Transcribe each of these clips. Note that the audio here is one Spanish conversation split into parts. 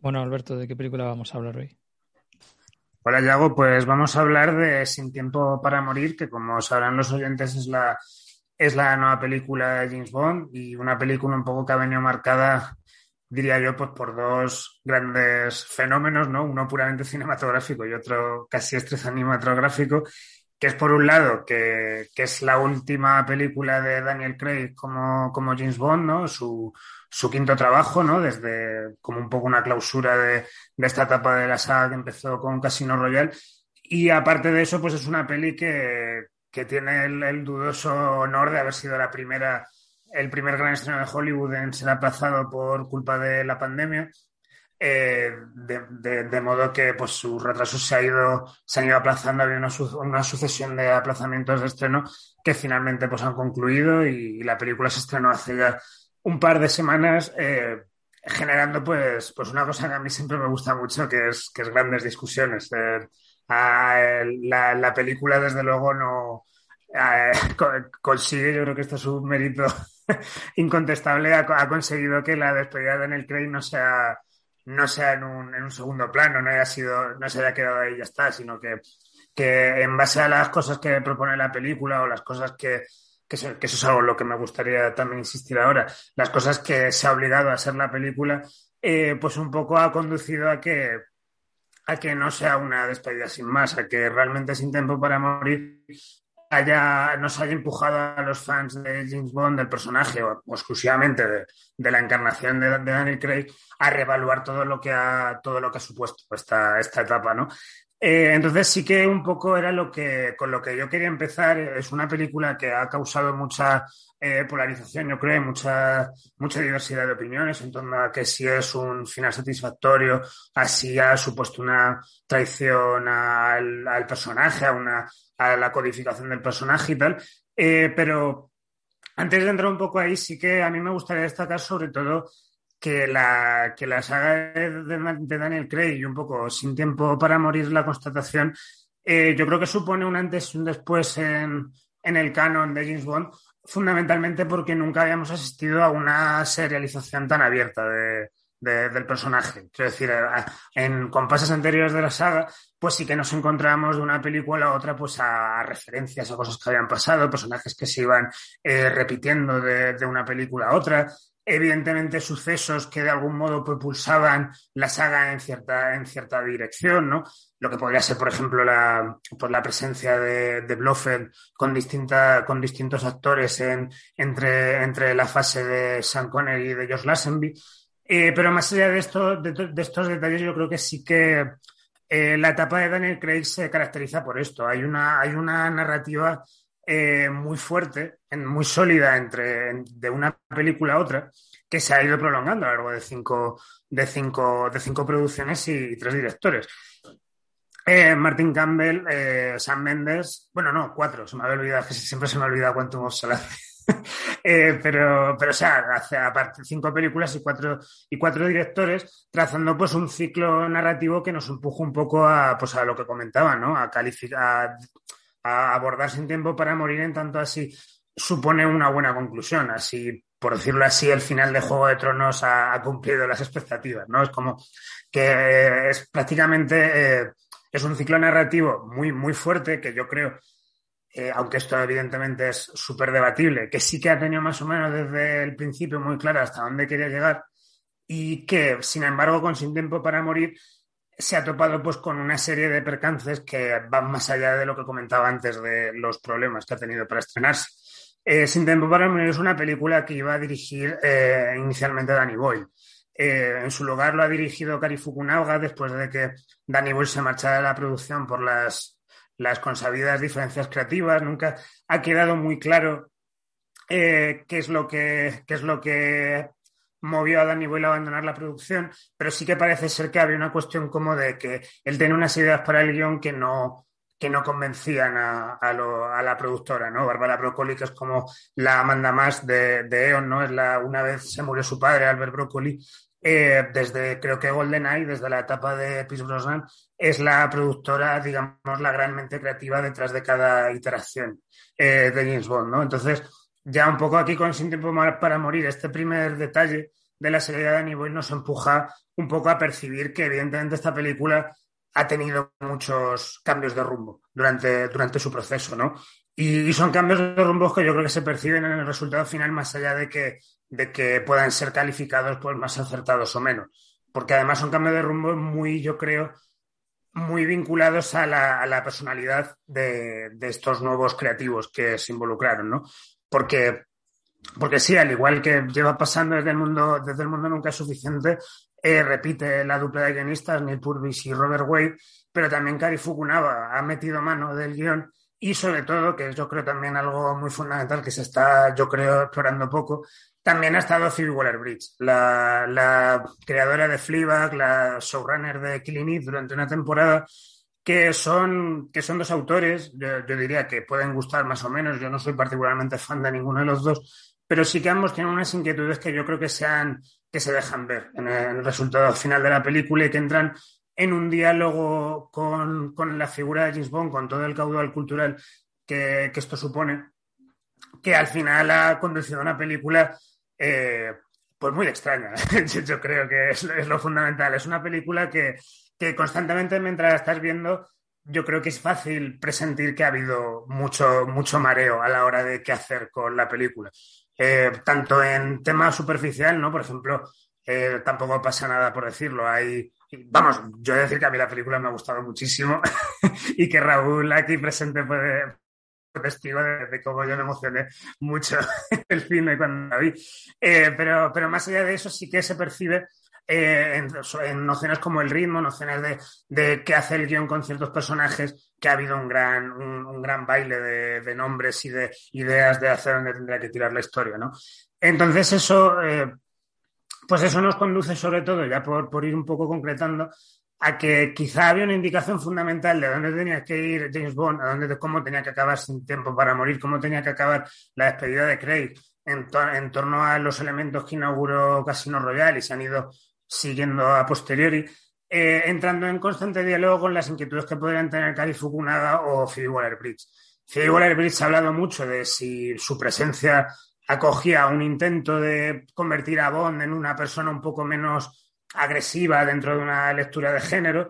Bueno, Alberto, ¿de qué película vamos a hablar hoy? Hola, Yago. Pues vamos a hablar de Sin tiempo para morir, que como sabrán los oyentes es la, es la nueva película de James Bond y una película un poco que ha venido marcada, diría yo, pues por dos grandes fenómenos, ¿no? Uno puramente cinematográfico y otro casi estrés cinematográfico, que es por un lado que, que, es la última película de Daniel Craig como, como James Bond, ¿no? Su, su quinto trabajo, ¿no? Desde como un poco una clausura de, de esta etapa de la saga que empezó con Casino Royale. Y aparte de eso, pues es una peli que, que tiene el, dudoso honor de haber sido la primera, el primer gran estreno de Hollywood en ser aplazado por culpa de la pandemia. Eh, de, de, de, modo que pues sus retrasos se, ha ido, se han ido aplazando, había una, su, una, sucesión de aplazamientos de estreno que finalmente pues han concluido y, y la película se estrenó hace ya un par de semanas eh, generando pues, pues una cosa que a mí siempre me gusta mucho, que es, que es grandes discusiones. Eh, la, la, película, desde luego, no consigue, yo creo que esto es un mérito incontestable, ha, ha, conseguido que la despedida de Daniel Craig no sea, no sea en, un, en un segundo plano, no haya sido, no se haya quedado ahí y ya está, sino que, que en base a las cosas que propone la película o las cosas que, que eso, es algo en lo que me gustaría también insistir ahora, las cosas que se ha obligado a hacer la película, eh, pues un poco ha conducido a que, a que no sea una despedida sin más, a que realmente sin tiempo para morir haya, nos haya empujado a los fans de James Bond, del personaje, o, exclusivamente de, de, la encarnación de, de, Daniel Craig, a reevaluar todo lo que ha, todo lo que ha supuesto esta, esta etapa, ¿no? Eh, entonces sí que un poco era lo que con lo que yo quería empezar. Es una película que ha causado mucha eh, polarización, yo creo, mucha, mucha diversidad de opiniones en torno a que si es un final satisfactorio, así ha supuesto una traición al, al personaje, a, una, a la codificación del personaje y tal. Eh, pero antes de entrar un poco ahí, sí que a mí me gustaría destacar sobre todo que la, que la saga de, Daniel Craig y un poco sin tiempo para morir la constatación, eh, yo creo que supone un antes y un después en, en el canon de James Bond, fundamentalmente porque nunca habíamos asistido a una serialización tan abierta de, de, del personaje. Quiero decir, en compases anteriores de la saga, pues sí que nos encontramos de una película a otra, pues a, referencias a cosas que habían pasado, personajes que se iban eh, repitiendo de, una película a otra, evidentemente sucesos que de algún modo propulsaban la saga en cierta, en cierta dirección, ¿no? Lo que podría ser, por ejemplo, la, pues la presencia de, de Blofeld con, con distintos actores en, entre, entre la fase de Sean Connery y de George Lazenby. Eh, pero más allá de, esto, de, estos detalles, yo creo que sí que eh, la etapa de Daniel Craig se caracteriza por esto. Hay una, hay una narrativa eh, muy fuerte, muy sólida entre de una película a otra, que se ha ido prolongando a lo largo de cinco, de cinco, de cinco producciones y, tres directores. Eh, Martin Campbell, eh, Sam Mendes, bueno, no, cuatro, se me había olvidado, que siempre se me olvida cuánto hemos eh, pero, pero, o sea, hace aparte cinco películas y cuatro, y cuatro directores, trazando pues un ciclo narrativo que nos empuja un poco a, pues, a lo que comentaba, ¿no? A calificar, abordar sin tiempo para morir en tanto así supone una buena conclusión. Así, por decirlo así, el final de Juego de Tronos ha, ha cumplido las expectativas, ¿no? Es como que es prácticamente eh, es un ciclo narrativo muy, muy fuerte que yo creo, eh, aunque esto evidentemente es súper debatible, que sí que ha tenido más o menos desde el principio muy claro hasta dónde quería llegar y que, sin embargo, con Sin Tiempo para Morir se ha topado pues con una serie de percances que van más allá de lo que comentaba antes de los problemas que ha tenido para estrenarse. Eh, Sin tiempo para morir es una película que iba a dirigir eh, inicialmente Danny Boyle. Eh, en su lugar lo ha dirigido Kari Fukunaga después de que Danny Boyle se marchara de la producción por las, las consabidas diferencias creativas. Nunca ha quedado muy claro qué es lo que, qué es lo que movió a Danny Boyle a abandonar la producción, pero sí que parece ser que había una cuestión como de que él tenía unas ideas para el guion que no, que no convencían a, la productora, ¿no? Bárbara Broccoli, que es como la manda más de, de E.ON, ¿no? Es la, una vez se murió su padre, Albert Broccoli, eh, desde creo que GoldenEye, desde la etapa de Pierce Brosnan, es la productora, digamos, la gran mente creativa detrás de cada iteración eh, de James Bond, ¿no? Entonces, ya un poco aquí con Sin Tiempo para Morir, este primer detalle de la serie de Danny Boyle nos empuja un poco a percibir que evidentemente esta película ha tenido muchos cambios de rumbo durante, durante su proceso, ¿no? Y, son cambios de rumbo que yo creo que se perciben en el resultado final más allá de que, de que puedan ser calificados pues, más acertados o menos. Porque además son cambios de rumbo muy, yo creo, muy vinculados a la, a la personalidad de, de, estos nuevos creativos que se involucraron, ¿no? Porque, porque sí, al igual que lleva pasando desde el mundo, desde el mundo nunca es suficiente, eh, repite la dupla de guionistas, Neil Purvis y Robert Wade, pero también Kari Fukunaga ha metido mano del guion y sobre todo, que yo creo también algo muy fundamental que se está, yo creo, explorando poco, también ha estado Phoebe Waller-Bridge, la, la, creadora de Fleabag, la showrunner de Killing It durante una temporada, que son, que son dos autores, yo, diría que pueden gustar más o menos, yo no soy particularmente fan de ninguno de los dos, pero sí que ambos tienen unas inquietudes que yo creo que se, han, que se dejan ver en el resultado final de la película y que entran en un diálogo con, con, la figura de James Bond, con todo el caudal cultural que, que esto supone, que al final ha conducido a una película eh, pues muy extraña. Yo creo que es, es, lo fundamental. Es una película que, que constantemente mientras estás viendo yo creo que es fácil presentir que ha habido mucho, mucho mareo a la hora de qué hacer con la película. Eh, tanto en tema superficial, ¿no? Por ejemplo, eh, tampoco pasa nada por decirlo. Hay, vamos, yo he de decir que a mí la película me ha gustado muchísimo y que Raúl aquí presente puede testigo de, de, cómo yo me emocioné mucho el cine cuando la vi. Eh, pero, pero más allá de eso sí que se percibe eh, en, en, nociones como el ritmo, nociones de, de, qué hace el guion con ciertos personajes, que ha habido un gran, un, gran baile de, de, nombres y de ideas de hacia dónde tendría que tirar la historia, ¿no? Entonces eso, eh, pues eso nos conduce sobre todo, ya por, por ir un poco concretando, a que quizá había una indicación fundamental de dónde tenía que ir James Bond, a dónde, cómo tenía que acabar sin tiempo para morir, cómo tenía que acabar la despedida de Craig en, en torno a los elementos que inauguró Casino Royale y se han ido siguiendo a posteriori, eh, entrando en constante diálogo con las inquietudes que podrían tener Kari Fukunaga o Phoebe Waller-Bridge. Phoebe Waller-Bridge ha hablado mucho de si su presencia acogía un intento de convertir a Bond en una persona un poco menos agresiva dentro de una lectura de género.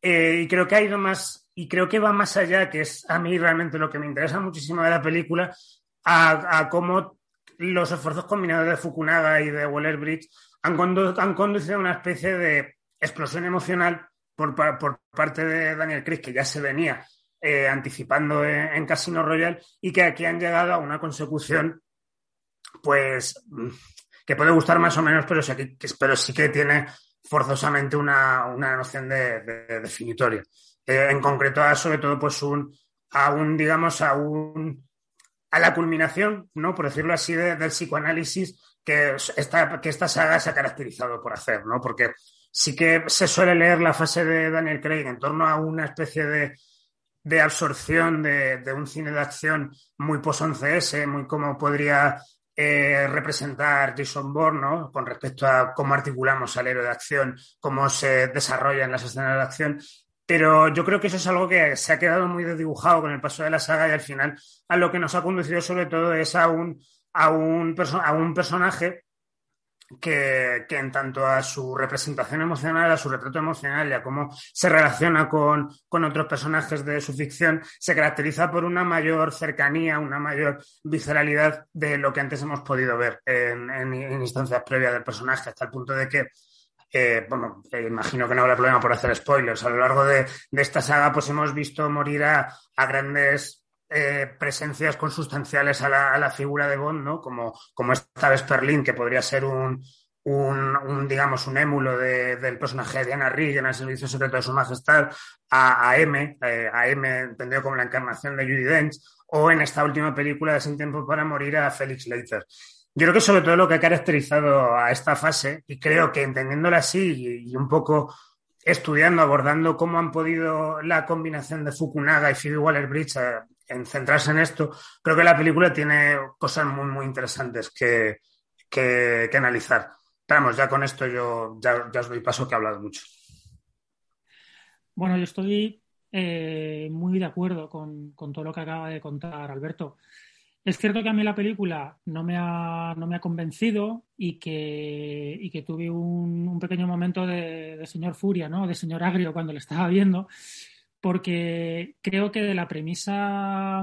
Eh, y creo que ha ido más, y creo que va más allá, que es a mí realmente lo que me interesa muchísimo de la película, a, a cómo los esfuerzos combinados de Fukunaga y de Waller-Bridge han, condu han, conducido a una especie de explosión emocional por, parte de Daniel Craig, que ya se venía eh, anticipando en, Casino Royale, y que aquí han llegado a una consecución pues que puede gustar más o menos, pero sí que, sí que tiene forzosamente una, noción de, de definitoria. Eh, en concreto, sobre todo, pues un, a un, digamos, a un, a la culminación, ¿no? Por decirlo así, de, del psicoanálisis que esta, que esta saga se ha caracterizado por hacer, ¿no? Porque sí que se suele leer la fase de Daniel Craig en torno a una especie de, de absorción de, de, un cine de acción muy post-11S, muy como podría eh, representar Jason Bourne, ¿no? Con respecto a cómo articulamos al héroe de acción, cómo se desarrollan las escenas de acción. Pero yo creo que eso es algo que se ha quedado muy desdibujado con el paso de la saga y al final a lo que nos ha conducido sobre todo es a un, a un, a un personaje que, que, en tanto a su representación emocional, a su retrato emocional y a cómo se relaciona con, con, otros personajes de su ficción, se caracteriza por una mayor cercanía, una mayor visceralidad de lo que antes hemos podido ver en, instancias previas del personaje, hasta el punto de que eh, bueno, imagino que no habrá problema por hacer spoilers. A lo largo de, de esta saga, pues hemos visto morir a, a grandes eh, presencias consustanciales a la, figura de Bond, ¿no? Como, como esta vez Perlin, que podría ser un, digamos, un émulo de, del personaje de Diana Rigg en el Servicio Secreto de Su Majestad, a, a M, eh, a M entendido como la encarnación de Judy Dench, o en esta última película de Sin Tiempo para Morir a Felix Leiter. Yo creo que sobre todo lo que ha caracterizado a esta fase, y creo que entendiéndola así y, y un poco estudiando, abordando cómo han podido la combinación de Fukunaga y Phoebe Waller-Bridge eh, en centrarse en esto, creo que la película tiene cosas muy, muy interesantes que, que, que analizar. Pero vamos, ya con esto yo ya, ya, os doy paso que he hablado mucho. Bueno, yo estoy eh, muy de acuerdo con, con, todo lo que acaba de contar Alberto. Es cierto que a mí la película no me ha, no me ha convencido y que, y que tuve un, un pequeño momento de, de, señor furia, ¿no? de señor agrio cuando le estaba viendo, porque creo que de la premisa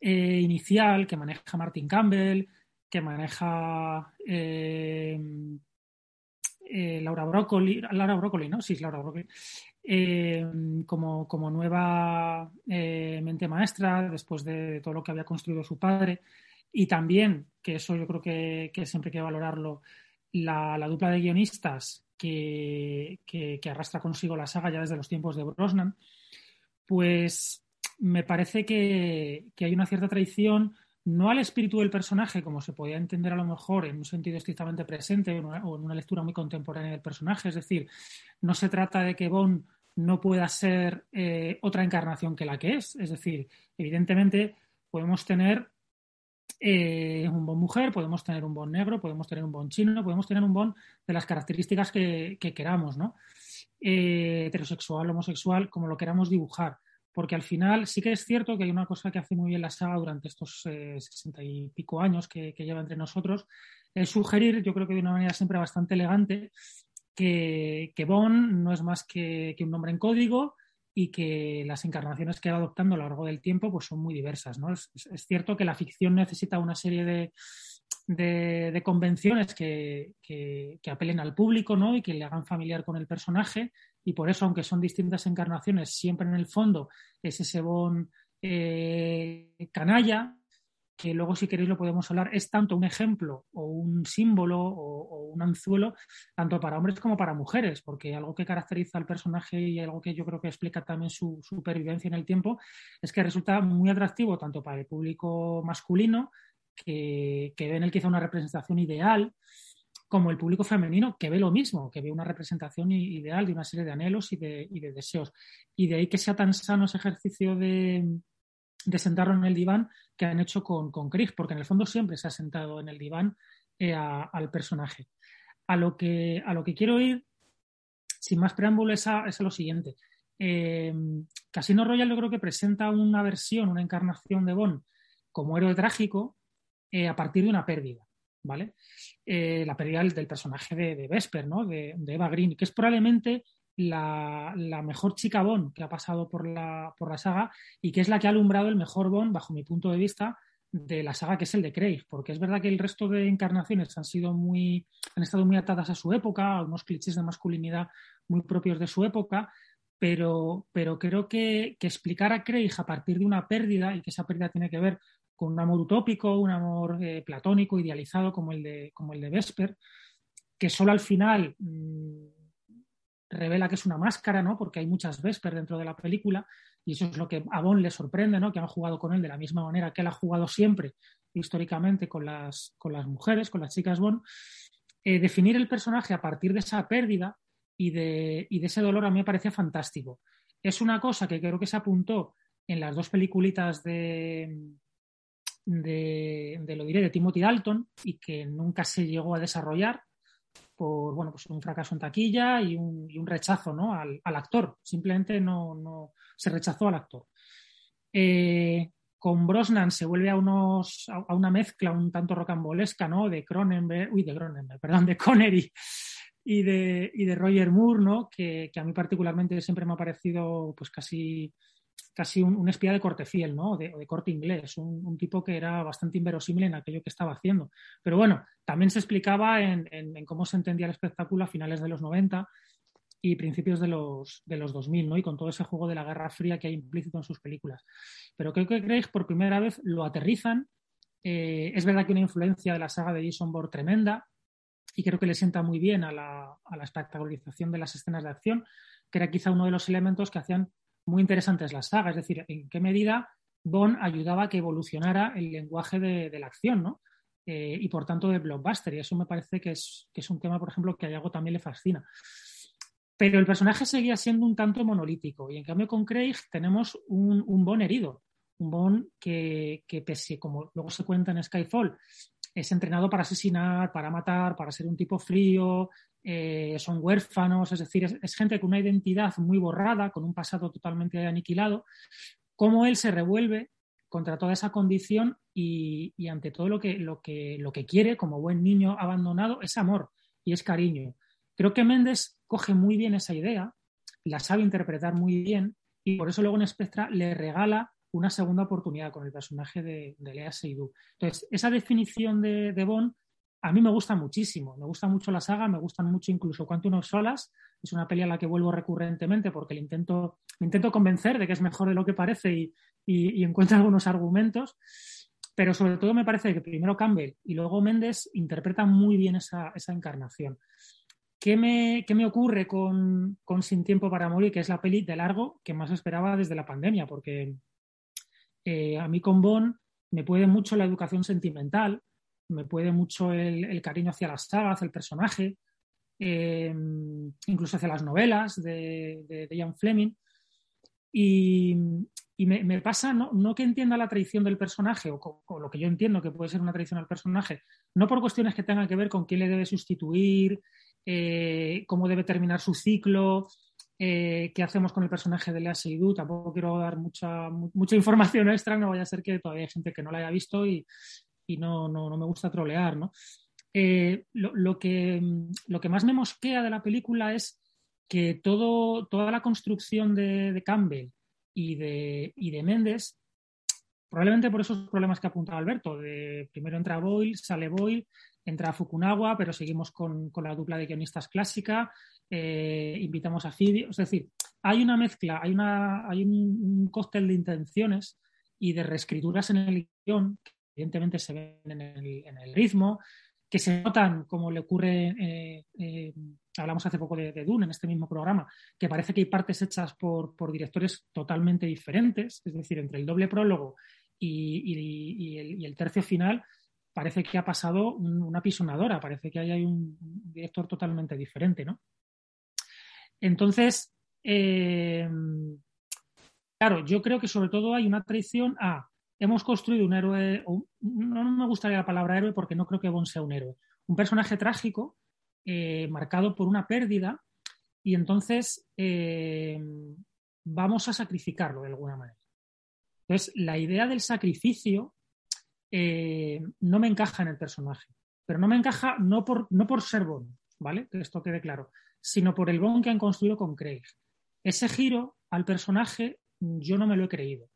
eh, inicial que maneja Martin Campbell, que maneja eh, eh, Laura Broccoli, Laura Broccoli, ¿no? Sí, Laura Broccoli. Eh, como, como, nueva mente maestra después de todo lo que había construido su padre. Y también, que eso yo creo que, que siempre hay que valorarlo, la, la dupla de guionistas que, arrastra consigo la saga ya desde los tiempos de Brosnan, pues me parece que, que hay una cierta traición no al espíritu del personaje, como se podía entender a lo mejor en un sentido estrictamente presente o en una lectura muy contemporánea del personaje. Es decir, no se trata de que Bond no pueda ser eh, otra encarnación que la que es. Es decir, evidentemente podemos tener eh, un Bond mujer, podemos tener un Bond negro, podemos tener un Bond chino, podemos tener un Bond de las características que, que queramos, ¿no? Eh, heterosexual, homosexual, como lo queramos dibujar porque al final sí que es cierto que hay una cosa que hace muy bien la saga durante estos eh, sesenta y pico años que, lleva entre nosotros, es sugerir, yo creo que de una manera siempre bastante elegante, que, que Bond no es más que, un nombre en código y que las encarnaciones que va adoptando a lo largo del tiempo pues son muy diversas. ¿no? Es, cierto que la ficción necesita una serie de, de, convenciones que, que, que, apelen al público ¿no? y que le hagan familiar con el personaje y por eso, aunque son distintas encarnaciones, siempre en el fondo es ese bon eh, canalla, que luego si queréis lo podemos hablar, es tanto un ejemplo o un símbolo o, un anzuelo, tanto para hombres como para mujeres, porque algo que caracteriza al personaje y algo que yo creo que explica también su, su supervivencia en el tiempo, es que resulta muy atractivo tanto para el público masculino, que, que ve en él quizá una representación ideal, como el público femenino que ve lo mismo, que ve una representación ideal de una serie de anhelos y de, y de deseos. Y de ahí que sea tan sano ese ejercicio de, de sentarlo en el diván que han hecho con, con Krieg, porque en el fondo siempre se ha sentado en el diván eh, al personaje. A lo, que, a lo que quiero ir, sin más preámbulo, es a, es lo siguiente. Eh, Casino Royale yo creo que presenta una versión, una encarnación de Bond como héroe trágico eh, a partir de una pérdida. ¿vale? La pérdida del personaje de, Vesper, ¿no? De, Eva Green, que es probablemente la, mejor chica Bond que ha pasado por la, por la saga y que es la que ha alumbrado el mejor Bond, bajo mi punto de vista, de la saga que es el de Craig, porque es verdad que el resto de encarnaciones han sido muy, han estado muy atadas a su época, a unos clichés de masculinidad muy propios de su época, pero, pero creo que, explicar a Craig a partir de una pérdida y que esa pérdida tiene que ver con un amor utópico, un amor eh, platónico, idealizado como el, de, como el de Vesper, que solo al final mmm, revela que es una máscara, ¿no? Porque hay muchas Vesper dentro de la película y eso es lo que a Bond le sorprende, ¿no? Que han jugado con él de la misma manera que él ha jugado siempre históricamente con las, con las mujeres, con las chicas Bond. Eh, definir el personaje a partir de esa pérdida y de, y de ese dolor a mí me parecía fantástico. Es una cosa que creo que se apuntó en las dos peliculitas de, de, de, lo diré, de Timothy Dalton y que nunca se llegó a desarrollar por bueno, pues un fracaso en taquilla y un, y un rechazo ¿no? al, al, actor. Simplemente no, no, se rechazó al actor. Eh, con Brosnan se vuelve a, unos, a, una mezcla un tanto rocambolesca ¿no? de Cronenberg, uy, de Cronenberg, perdón, de Connery y de, y de Roger Moore, ¿no? que, que a mí particularmente siempre me ha parecido pues casi casi un, espía de corte fiel, ¿no? De, de corte inglés, un, un, tipo que era bastante inverosímil en aquello que estaba haciendo. Pero bueno, también se explicaba en cómo se entendía el espectáculo a finales de los 90 y principios de los, de los 2000, ¿no? Y con todo ese juego de la Guerra Fría que hay implícito en sus películas. Pero creo que Craig por primera vez lo aterrizan. Eh, es verdad que una influencia de la saga de Jason Bourne tremenda y creo que le sienta muy bien a la, a la espectacularización de las escenas de acción, que era quizá uno de los elementos que hacían muy interesantes la saga, es decir, en qué medida Bond ayudaba a que evolucionara el lenguaje de, de la acción, ¿no? Eh, y por tanto de blockbuster, y eso me parece que es, que es un tema, por ejemplo, que a Yago también le fascina. Pero el personaje seguía siendo un tanto monolítico, y en cambio con Craig tenemos un, un Bond herido, un Bond que, que, pese, como luego se cuenta en Skyfall, es entrenado para asesinar, para matar, para ser un tipo frío, eh, son huérfanos, es decir, es, gente con una identidad muy borrada, con un pasado totalmente aniquilado, cómo él se revuelve contra toda esa condición y, ante todo lo que, lo, que, lo que quiere como buen niño abandonado es amor y es cariño. Creo que Méndez coge muy bien esa idea, la sabe interpretar muy bien y por eso luego en Spectra le regala una segunda oportunidad con el personaje de, Lea Seydoux. Entonces, esa definición de, de Bond a mí me gusta muchísimo, me gusta mucho la saga, me gustan mucho incluso Quantum of Solas, es una peli a la que vuelvo recurrentemente porque le intento, intento convencer de que es mejor de lo que parece y, encuentro algunos argumentos, pero sobre todo me parece que primero Campbell y luego Méndez interpretan muy bien esa, encarnación. ¿Qué me, ¿Qué me, ocurre con, con, Sin Tiempo para Morir, que es la peli de largo que más esperaba desde la pandemia? Porque eh, a mí con Bond me puede mucho la educación sentimental, me puede mucho el, cariño hacia las sagas, el personaje, eh, incluso hacia las novelas de, de, Ian Fleming. Y, me, pasa, no, que entienda la tradición del personaje, o, lo que yo entiendo que puede ser una tradición al personaje, no por cuestiones que tengan que ver con quién le debe sustituir, eh, cómo debe terminar su ciclo, eh, qué hacemos con el personaje de Lea Seydoux. Tampoco quiero dar mucha, mucha información extra, no vaya a ser que todavía hay gente que no la haya visto y, y no, no, me gusta trolear, ¿no? Eh, lo, que, lo que más me mosquea de la película es que todo, toda la construcción de, Campbell y de, y de Méndez, probablemente por esos problemas que ha apuntado Alberto, de primero entra Boyle, sale Boyle, entra Fukunawa, pero seguimos con, la dupla de guionistas clásica, eh, invitamos a Fidi, es decir, hay una mezcla, hay, una, hay un, un, cóctel de intenciones y de reescrituras en el guion evidentemente se ven en el, ritmo, que se notan, como le ocurre, eh, eh, hablamos hace poco de, Dune en este mismo programa, que parece que hay partes hechas por, directores totalmente diferentes, es decir, entre el doble prólogo y, el, tercio final, parece que ha pasado una pisonadora, parece que hay un, director totalmente diferente, ¿no? Entonces, eh, claro, yo creo que sobre todo hay una traición a hemos construido un héroe, no me gustaría la palabra héroe porque no creo que Bond sea un héroe, un personaje trágico eh, marcado por una pérdida y entonces eh, vamos a sacrificarlo de alguna manera. Entonces, la idea del sacrificio eh, no me encaja en el personaje, pero no me encaja no por, no por ser Bond, ¿vale? Que esto quede claro, sino por el Bond que han construido con Craig. Ese giro al personaje yo no me lo he creído.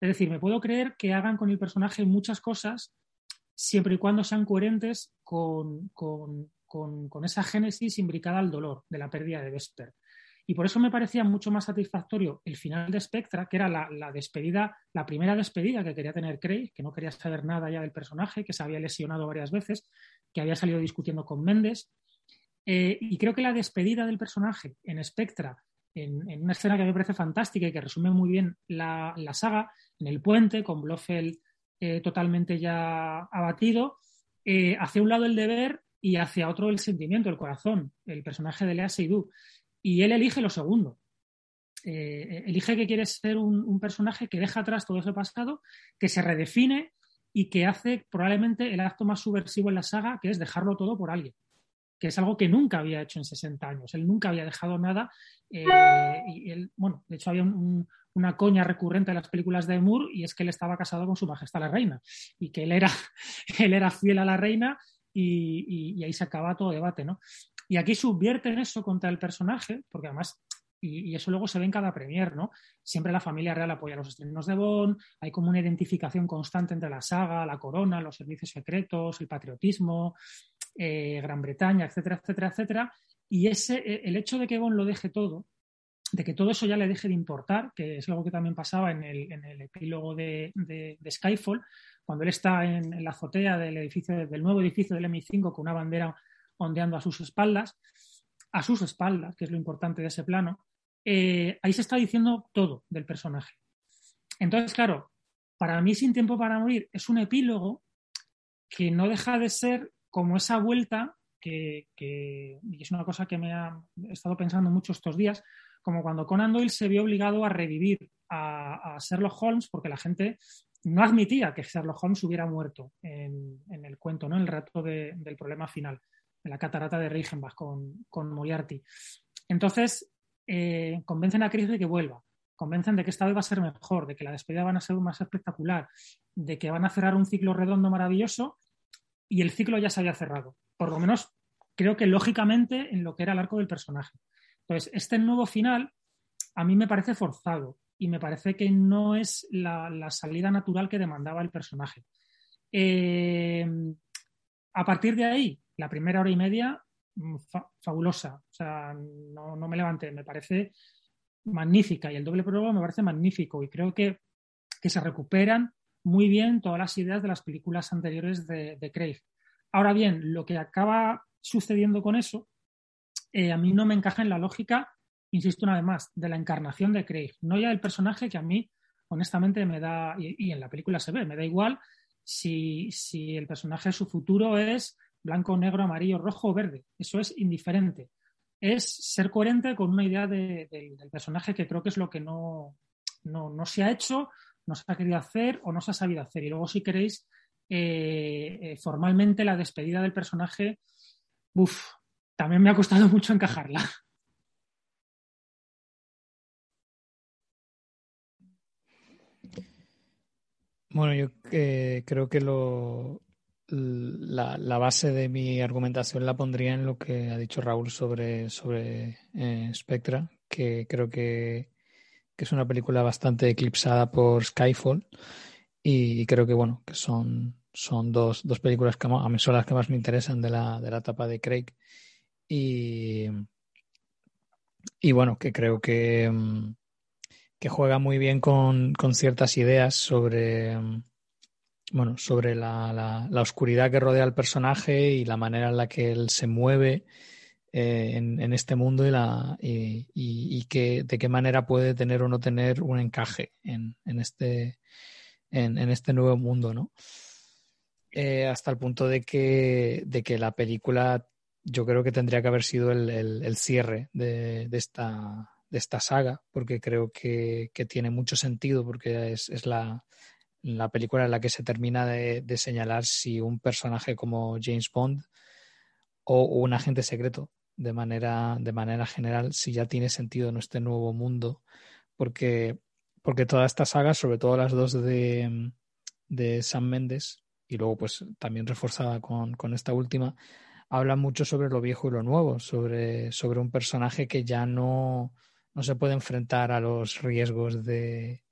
Es decir, me puedo creer que hagan con el personaje muchas cosas siempre y cuando sean coherentes con, esa génesis imbricada al dolor de la pérdida de Vesper. Y por eso me parecía mucho más satisfactorio el final de Spectra, que era la, despedida, la primera despedida que quería tener Craig, que no quería saber nada ya del personaje, que se había lesionado varias veces, que había salido discutiendo con Méndez. Eh, y creo que la despedida del personaje en Spectra, en, una escena que me parece fantástica y que resume muy bien la, saga, en el puente, con Blofeld eh, totalmente ya abatido, eh, hacia un lado el deber y hacia otro el sentimiento, el corazón, el personaje de Lea Seydoux. Y él elige lo segundo. Eh, elige que quiere ser un, personaje que deja atrás todo ese pasado, que se redefine y que hace probablemente el acto más subversivo en la saga, que es dejarlo todo por alguien que es algo que nunca había hecho en 60 años. Él nunca había dejado nada. y él, bueno, de hecho había un, una coña recurrente en las películas de Moore y es que él estaba casado con su majestad la reina y que él era, él era fiel a la reina y, ahí se acaba todo debate, ¿no? Y aquí subvierten eso contra el personaje, porque además, y, eso luego se ve en cada premier, ¿no? Siempre la familia real apoya los estrenos de Bond, hay como una identificación constante entre la saga, la corona, los servicios secretos, el patriotismo, eh, Gran Bretaña, etcétera, etcétera, etcétera. Y ese, el hecho de que Bond lo deje todo, de que todo eso ya le deje de importar, que es algo que también pasaba en el, epílogo de, Skyfall, cuando él está en, la azotea del edificio, del nuevo edificio del M5 con una bandera ondeando a sus espaldas, a sus espaldas, que es lo importante de ese plano, eh, ahí se está diciendo todo del personaje. Entonces, claro, para mí Sin Tiempo para Morir es un epílogo que no deja de ser como esa vuelta que, y es una cosa que me ha estado pensando mucho estos días, como cuando Conan Doyle se vio obligado a revivir a, Sherlock Holmes porque la gente no admitía que Sherlock Holmes hubiera muerto en, el cuento, ¿no? En el rato del problema final, en la catarata de Reichenbach con, con Moriarty. Entonces, eh, convencen a Chris de que vuelva. convencen de que esta vez va a ser mejor, de que la despedida van a ser más espectacular, de que van a cerrar un ciclo redondo maravilloso y el ciclo ya se había cerrado. Por lo menos creo que lógicamente en lo que era el arco del personaje. Entonces, este nuevo final a mí me parece forzado y me parece que no es la, salida natural que demandaba el personaje. Eh, a partir de ahí, la primera hora y media, mm, fabulosa. O sea, no, me levanté, me parece magnífica y el doble prólogo me parece magnífico y creo que, se recuperan muy bien todas las ideas de las películas anteriores de, Craig. Ahora bien, lo que acaba sucediendo con eso, eh, a mí no me encaja en la lógica insisto una vez más, de la encarnación de Craig, no ya del personaje que a mí, honestamente, me da, y, en la película se ve, me da igual si, si, el personaje, su futuro es blanco, negro, amarillo, rojo o verde. Eso es indiferente. Es ser coherente con una idea del personaje que creo que es lo que no, no, se ha hecho, no se ha querido hacer o no se ha sabido hacer. Y luego, si queréis, eh, eh, formalmente la despedida del personaje, uff, también me ha costado mucho encajarla. Bueno, yo eh, creo que lo, la, base de mi argumentación la pondría en lo que ha dicho Raúl sobre, sobre Spectra, que creo que, es una película bastante eclipsada por Skyfall y creo que bueno, que son, son dos, dos películas que a mí son las que más me interesan de la, de la etapa de Craig. Y, y bueno, que creo que, mm, que juega muy bien con, ciertas ideas sobre, bueno, sobre la, oscuridad que rodea al personaje y la manera en la que él se mueve eh, en, este mundo y, la, y, que, de qué manera puede tener o no tener un encaje en, este, en, este nuevo mundo, ¿no? Eh, hasta el punto de que, de que la película yo creo que tendría que haber sido el, cierre de, esta, de esta saga, porque creo que, tiene mucho sentido, porque es, la, película en la que se termina de, señalar si un personaje como James Bond o un agente secreto, de manera, de manera general, si ya tiene sentido en este nuevo mundo, porque, porque toda esta saga, sobre todo las dos de, de Sam Mendes, y luego pues también reforzada con, con esta última, habla mucho sobre lo viejo y lo nuevo, sobre, sobre un personaje que ya no, no se puede enfrentar a los riesgos de,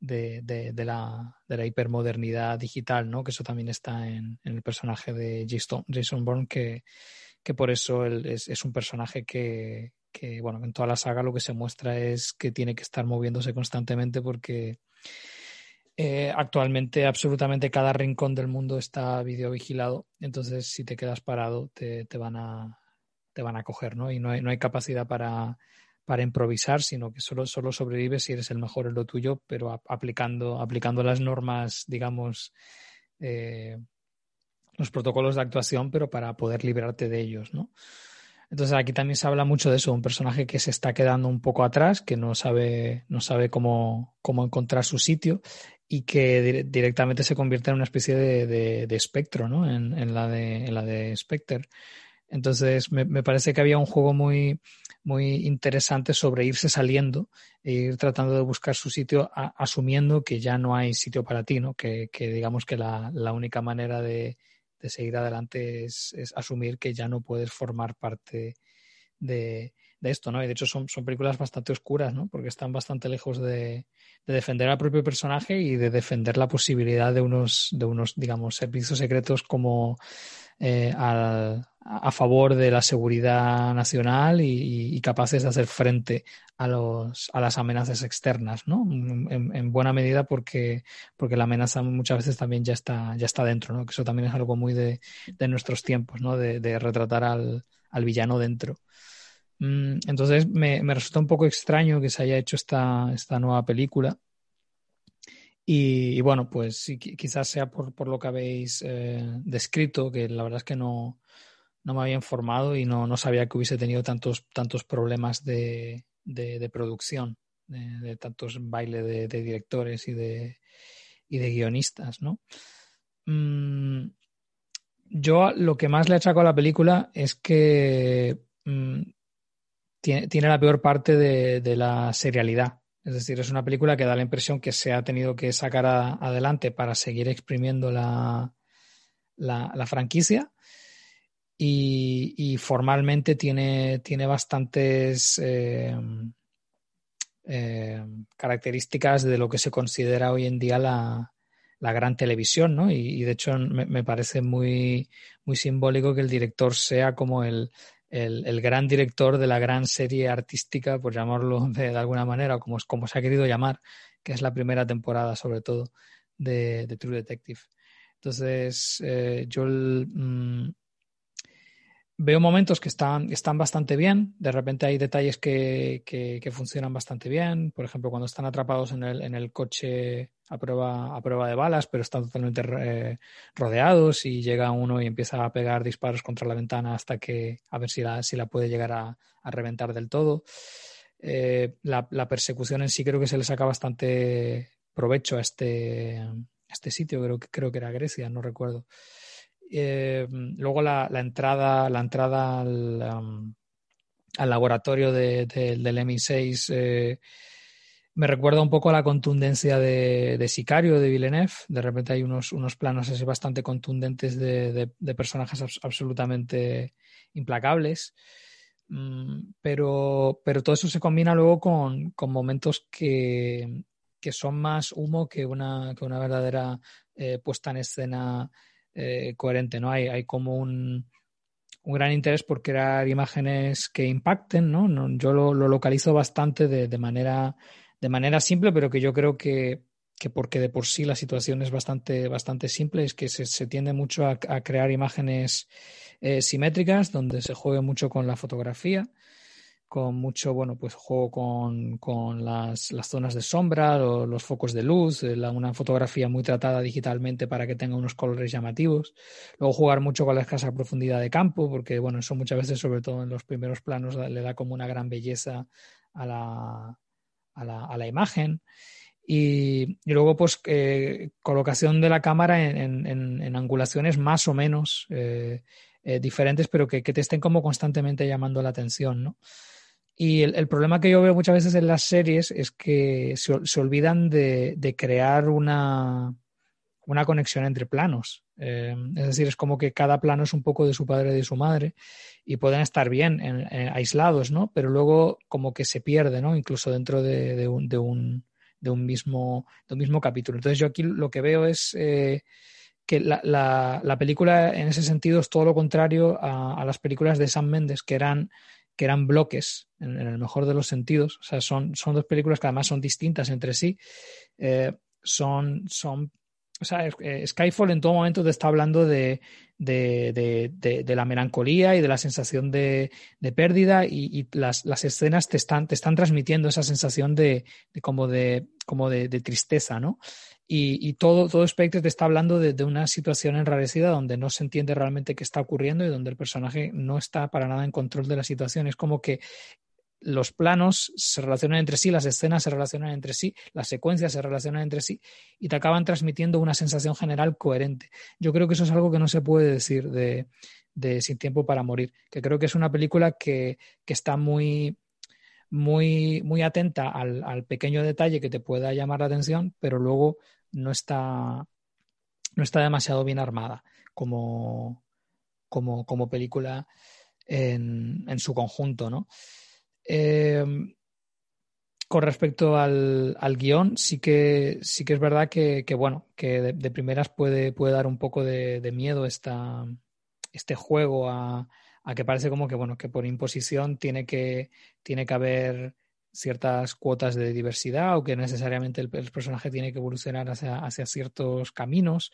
de, la, de la, hipermodernidad digital, ¿no? Que eso también está en, el personaje de Jason, Jason Bourne, que, que por eso él es, un personaje que, que, bueno, en toda la saga lo que se muestra es que tiene que estar moviéndose constantemente porque eh, actualmente absolutamente cada rincón del mundo está videovigilado, entonces si te quedas parado te, te van a te van a coger, ¿no? Y no hay, no hay capacidad para, para improvisar, sino que solo, solo sobrevives si eres el mejor en lo tuyo, pero aplicando, aplicando las normas, digamos, eh, los protocolos de actuación, pero para poder librarte de ellos, ¿no? Entonces aquí también se habla mucho de eso, un personaje que se está quedando un poco atrás, que no sabe, no sabe cómo, cómo encontrar su sitio y que directamente se convierte en una especie de, espectro, ¿no? En, la de, en la Spectre. Entonces me, parece que había un juego muy, muy interesante sobre irse saliendo e ir tratando de buscar su sitio asumiendo que ya no hay sitio para ti, ¿no? Que, digamos que la, única manera de, seguir adelante es, asumir que ya no puedes formar parte de, esto, ¿no? Y de hecho son, son películas bastante oscuras, ¿no? Porque están bastante lejos de, defender al propio personaje y de defender la posibilidad de unos, de unos digamos, servicios secretos como eh, a favor de la seguridad nacional y, capaces de hacer frente a, los, a las amenazas externas, ¿no? En, buena medida porque, porque la amenaza muchas veces también ya está, ya está dentro, ¿no? Que eso también es algo muy de, de nuestros tiempos, ¿no? De, de retratar al, al, villano dentro. Mm, entonces me, me, resulta un poco extraño que se haya hecho esta, esta nueva película y, bueno, pues quizás sea por, por lo que habéis eh, descrito, que la verdad es que no, no me había informado y no, no, sabía que hubiese tenido tantos, tantos problemas de, de, producción, de, tantos bailes de, directores y de, y de guionistas, ¿no? Mm, yo lo que más le achaco a la película es que mm, tiene, tiene, la peor parte de, la serialidad Es decir, es una película que da la impresión que se ha tenido que sacar adelante para seguir exprimiendo la, la, franquicia. Y, formalmente tiene, tiene bastantes eh, eh, características de lo que se considera hoy en día la, la gran televisión, ¿no? Y, de hecho me, parece muy, muy simbólico que el director sea como el, el, gran director de la gran serie artística, por llamarlo de, alguna manera, o como, como, se ha querido llamar, que es la primera temporada, sobre todo, de, True Detective. Entonces, eh, yo mm, veo momentos que están, están bastante bien. De repente hay detalles que, que, funcionan bastante bien. Por ejemplo, cuando están atrapados en el, en el coche a prueba, a prueba de balas, pero están totalmente eh, rodeados y llega uno y empieza a pegar disparos contra la ventana hasta que a ver si la, si la puede llegar a, reventar del todo. Eh, la, persecución en sí creo que se le saca bastante provecho a este, este sitio, creo creo que era Grecia, no recuerdo. Eh, luego la, entrada, la entrada al, laboratorio del MI6 eh, me recuerda un poco a la contundencia de, Sicario, de Villeneuve. De repente hay unos, unos planos así bastante contundentes de, personajes absolutamente implacables. Mm, pero, pero todo eso se combina luego con, momentos que, son más humo que una, que una verdadera eh, puesta en escena eh, coherente, ¿no? Hay, hay como un, un, gran interés por crear imágenes que impacten, ¿no? yo lo, localizo bastante de, manera, de manera simple, pero que yo creo que, que, porque de por sí la situación es bastante, bastante simple, es que se, tiende mucho a, crear imágenes eh, simétricas, donde se juegue mucho con la fotografía con mucho, bueno, pues juego con, con las, las, zonas de sombra, o los focos de luz, eh, una fotografía muy tratada digitalmente para que tenga unos colores llamativos. Luego jugar mucho con la escasa profundidad de campo, porque bueno, eso muchas veces, sobre todo en los primeros planos, le da como una gran belleza a la, a la, a la imagen. Y, y, luego, pues, eh, colocación de la cámara en, en, en angulaciones más o menos eh, eh diferentes, pero que, que, te estén como constantemente llamando la atención, ¿no? Y el, problema que yo veo muchas veces en las series es que se, olvidan de, crear una, una, conexión entre planos. Eh, es decir, es como que cada plano es un poco de su padre y de su madre y pueden estar bien aislados, ¿no? Pero luego como que se pierde, ¿no? Incluso dentro de, un, de, un, de, un, mismo, de un mismo capítulo. Entonces yo aquí lo que veo es... Eh, que la, la, película en ese sentido es todo lo contrario a, a, las películas de Sam Mendes, que eran que eran bloques, en, el mejor de los sentidos. O sea, son, son dos películas que además son distintas entre sí. Eh, son, son, o sea, eh, Skyfall en todo momento te está hablando de, de, de, la melancolía y de la sensación de, pérdida y, las, las, escenas te están, te están transmitiendo esa sensación de, como de, como de, tristeza, ¿no? Y, todo, todo Spectre te está hablando de, una situación enrarecida donde no se entiende realmente qué está ocurriendo y donde el personaje no está para nada en control de la situación. Es como que los planos se relacionan entre sí, las escenas se relacionan entre sí, las secuencias se relacionan entre sí y te acaban transmitiendo una sensación general coherente. Yo creo que eso es algo que no se puede decir de, Sin Tiempo para Morir, que creo que es una película que, que está muy muy, muy atenta al, al, pequeño detalle que te pueda llamar la atención, pero luego no está, no está demasiado bien armada como, como, como película en, en, su conjunto, ¿no? Eh, con respecto al, al, guion, sí que, sí que es verdad que, que bueno, que de, primeras puede, puede dar un poco de, de miedo esta, este juego a, a, que parece como que, bueno, que por imposición tiene que, tiene que haber ciertas cuotas de diversidad o que necesariamente el, personaje tiene que evolucionar hacia, hacia ciertos caminos.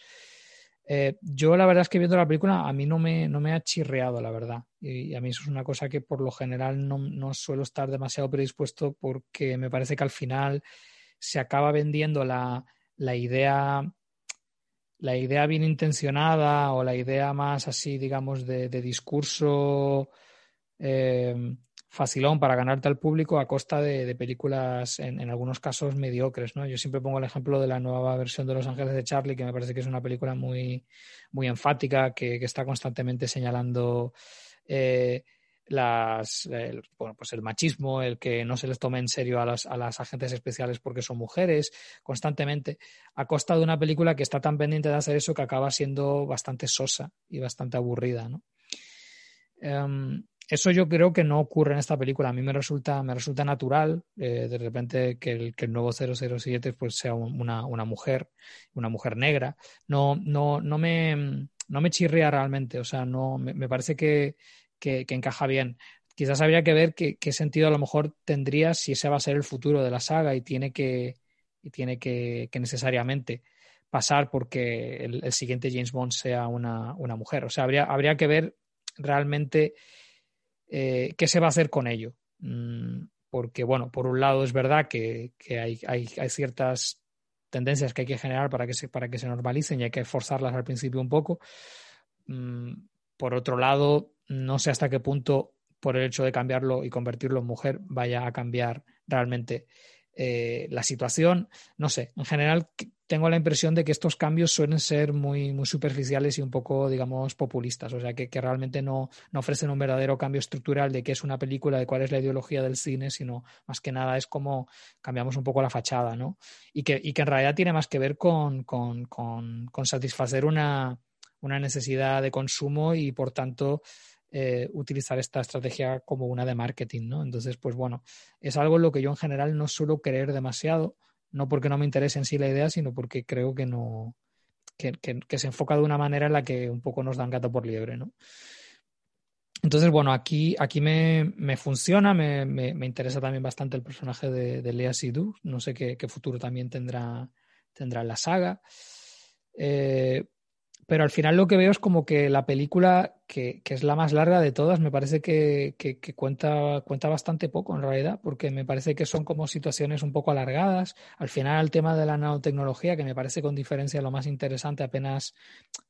Eh, yo la verdad es que viendo la película a mí no me, no me ha chirreado, la verdad. Y, a mí eso es una cosa que por lo general no, no, suelo estar demasiado predispuesto porque me parece que al final se acaba vendiendo la, la idea la idea bien intencionada o la idea más así, digamos, de, discurso eh, facilón para ganarte al público a costa de, películas, en, algunos casos, mediocres. ¿no? Yo siempre pongo el ejemplo de la nueva versión de Los Ángeles de Charlie, que me parece que es una película muy, muy enfática, que, está constantemente señalando eh, las, el, bueno, pues el machismo, el que no se les tome en serio a las, a las agentes especiales porque son mujeres constantemente, a costa de una película que está tan pendiente de hacer eso que acaba siendo bastante sosa y bastante aburrida, ¿no? Um, eso yo creo que no ocurre en esta película. A mí me resulta, me resulta natural eh, de repente que el, que el, nuevo 007 pues, sea una, una, mujer, una mujer negra. No, no, no, me, no me chirría realmente. O sea, no, me, parece que, que, encaja bien. Quizás habría que ver qué, sentido a lo mejor tendría si ese va a ser el futuro de la saga y tiene que, y tiene que necesariamente pasar porque el, el, siguiente James Bond sea una, una mujer. O sea, habría, habría que ver realmente eh, qué se va a hacer con ello. Mm, porque, bueno, por un lado es verdad que, hay, hay, hay, ciertas tendencias que hay que generar para que, se, para que se normalicen y hay que forzarlas al principio un poco. Mm, por otro lado, no sé hasta qué punto, por el hecho de cambiarlo y convertirlo en mujer, vaya a cambiar realmente eh, la situación. No sé, en general tengo la impresión de que estos cambios suelen ser muy, muy superficiales y un poco, digamos, populistas. O sea, que, que realmente no, no, ofrecen un verdadero cambio estructural de qué es una película, de cuál es la ideología del cine, sino más que nada es como cambiamos un poco la fachada, ¿no? Y que, y que en realidad tiene más que ver con, con, con, con satisfacer una, una necesidad de consumo y, por tanto, eh, utilizar esta estrategia como una de marketing, ¿no? Entonces, pues bueno, es algo en lo que yo en general no suelo creer demasiado, no porque no me interese en sí la idea, sino porque creo que no, que, se enfoca de una manera en la que un poco nos dan gato por liebre, ¿no? Entonces, bueno, aquí, aquí me, me funciona, me, me, me, interesa también bastante el personaje de, de Lea Sidhu, no sé qué, qué, futuro también tendrá, tendrá en la saga. Eh, pero al final lo que veo es como que la película, que, que es la más larga de todas, me parece que, que, cuenta, cuenta bastante poco en realidad, porque me parece que son como situaciones un poco alargadas. Al final el tema de la nanotecnología, que me parece con diferencia lo más interesante, apenas,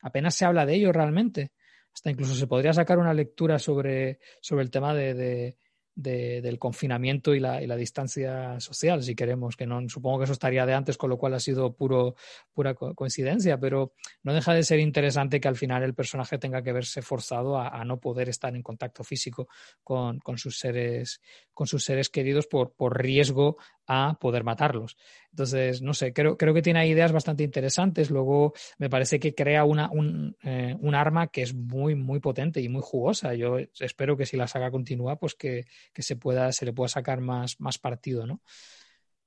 apenas se habla de ello realmente. Hasta incluso se podría sacar una lectura sobre, sobre el tema de de, del confinamiento y la, y la, distancia social, si queremos, que no supongo que eso estaría de antes, con lo cual ha sido puro, pura coincidencia, pero no deja de ser interesante que al final el personaje tenga que verse forzado a, a no poder estar en contacto físico con, con, sus seres, con sus seres queridos por, por riesgo a poder matarlos. Entonces, no sé, creo, creo que tiene ideas bastante interesantes. Luego, me parece que crea una, un, eh, un, arma que es muy, muy potente y muy jugosa. Yo espero que si la saga continúa, pues que, que se, pueda, se le pueda sacar más, más partido, ¿no?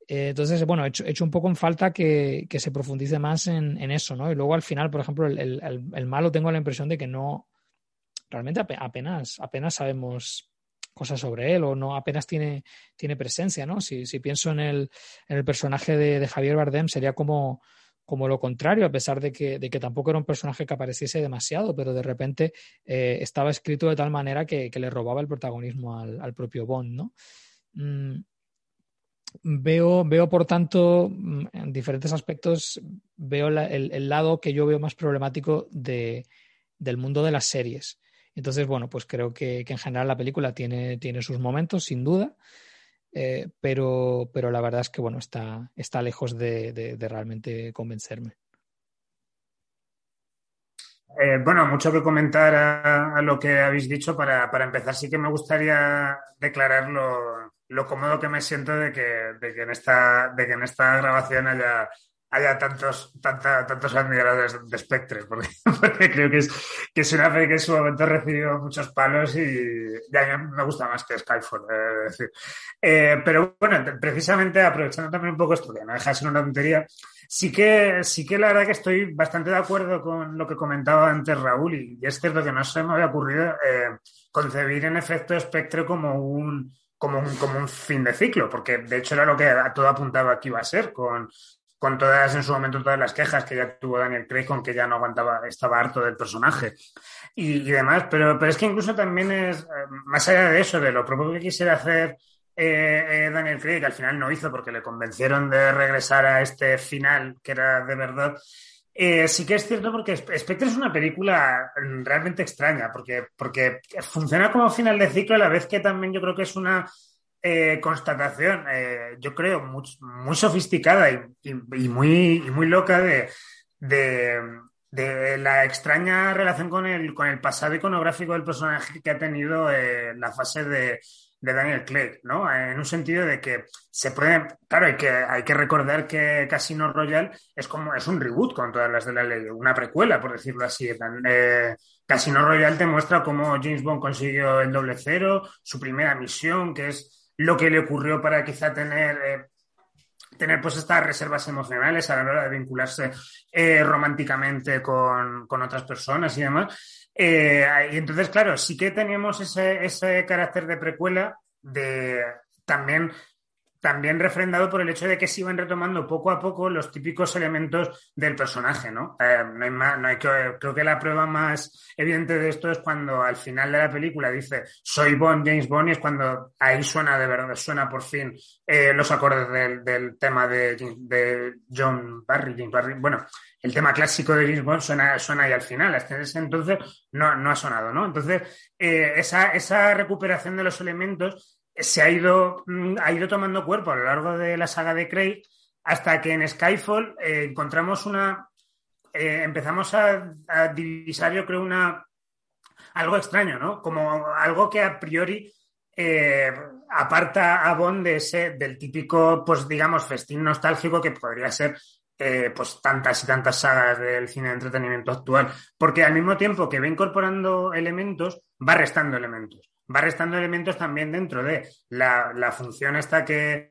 Eh, entonces, bueno, he hecho, he hecho, un poco en falta que, que se profundice más en, en, eso, ¿no? Y luego al final, por ejemplo, el, el, el malo tengo la impresión de que no, realmente apenas, apenas sabemos cosas sobre él o no apenas tiene, tiene presencia, ¿no? Si, si pienso en el, en el personaje de, Javier Bardem sería como, como lo contrario, a pesar de que, de que, tampoco era un personaje que apareciese demasiado, pero de repente eh, estaba escrito de tal manera que, que, le robaba el protagonismo al, al propio Bond, ¿no? Mm, veo, veo, por tanto, mm, en diferentes aspectos, veo el, el, lado que yo veo más problemático de, del mundo de las series. Entonces, bueno, pues creo que, que en general la película tiene, tiene sus momentos, sin duda, eh, pero, pero la verdad es que, bueno, está, está lejos de, de, realmente convencerme. Eh, bueno, mucho que comentar a, a, lo que habéis dicho. Para, para, empezar, sí que me gustaría declarar lo, lo cómodo que me siento de que, de que, en, esta, de que en esta grabación haya, haya tantos, tanta, tantos admiradores de Spectre, porque, creo que es, que es una fe que en su momento recibió muchos palos y ya me gusta más que Skyfall, eh, decir. Eh, pero bueno, precisamente aprovechando también un poco esto, que no deja de una tontería, sí que, sí que la verdad que estoy bastante de acuerdo con lo que comentaba antes Raúl, y, y es cierto que no se me había ocurrido eh, concebir en efecto Spectre como un, como un, como un fin de ciclo, porque de hecho era lo que a todo apuntaba que iba a ser, con, con todas en su momento todas las quejas que ya tuvo Daniel Craig con que ya no aguantaba, estaba harto del personaje y, y demás, pero, pero es que incluso también es, más allá de eso, de lo propio que quisiera hacer eh, eh, Daniel Craig, que al final no hizo porque le convencieron de regresar a este final que era de verdad, eh, sí que es cierto porque Spectre es una película realmente extraña, porque, porque funciona como final de ciclo a la vez que también yo creo que es una eh, constatación, eh, yo creo, muy, muy sofisticada y, y, y, muy, y muy loca de, de, de la extraña relación con el, con el pasado iconográfico del personaje que ha tenido eh, la fase de, de Daniel Clegg, ¿no? En un sentido de que se puede, claro, hay que, hay que recordar que Casino Royale es como, es un reboot con todas las de la ley, una precuela, por decirlo así. Eh, Casino Royale te muestra cómo James Bond consiguió el doble cero, su primera misión, que es lo que le ocurrió para quizá tener eh, tener pues estas reservas emocionales a la hora de vincularse eh, románticamente con, otras personas y demás. Eh, y entonces, claro, sí que teníamos ese, ese carácter de precuela de también también refrendado por el hecho de que se iban retomando poco a poco los típicos elementos del personaje, ¿no? Eh, no hay más, no hay que, creo que la prueba más evidente de esto es cuando al final de la película dice soy Bond, James Bond, y es cuando ahí suena de verdad, suena por fin eh, los acordes del, tema de, John Barry, Barry, bueno, el tema clásico de James Bond suena, suena ahí al final, hasta ese entonces no, no ha sonado, ¿no? Entonces, eh, esa recuperación de los elementos se ha ido, mm, ha ido tomando cuerpo a lo largo de la saga de Craig hasta que en Skyfall eh, encontramos una. Eh, empezamos a, divisar, yo creo, una. algo extraño, ¿no? Como algo que a priori eh, aparta a Bond de ese, del típico, pues digamos, festín nostálgico que podría ser pues tantas y tantas sagas del cine de entretenimiento actual. Porque al mismo tiempo que va incorporando elementos, va restando elementos va restando elementos también dentro de la, función esta que,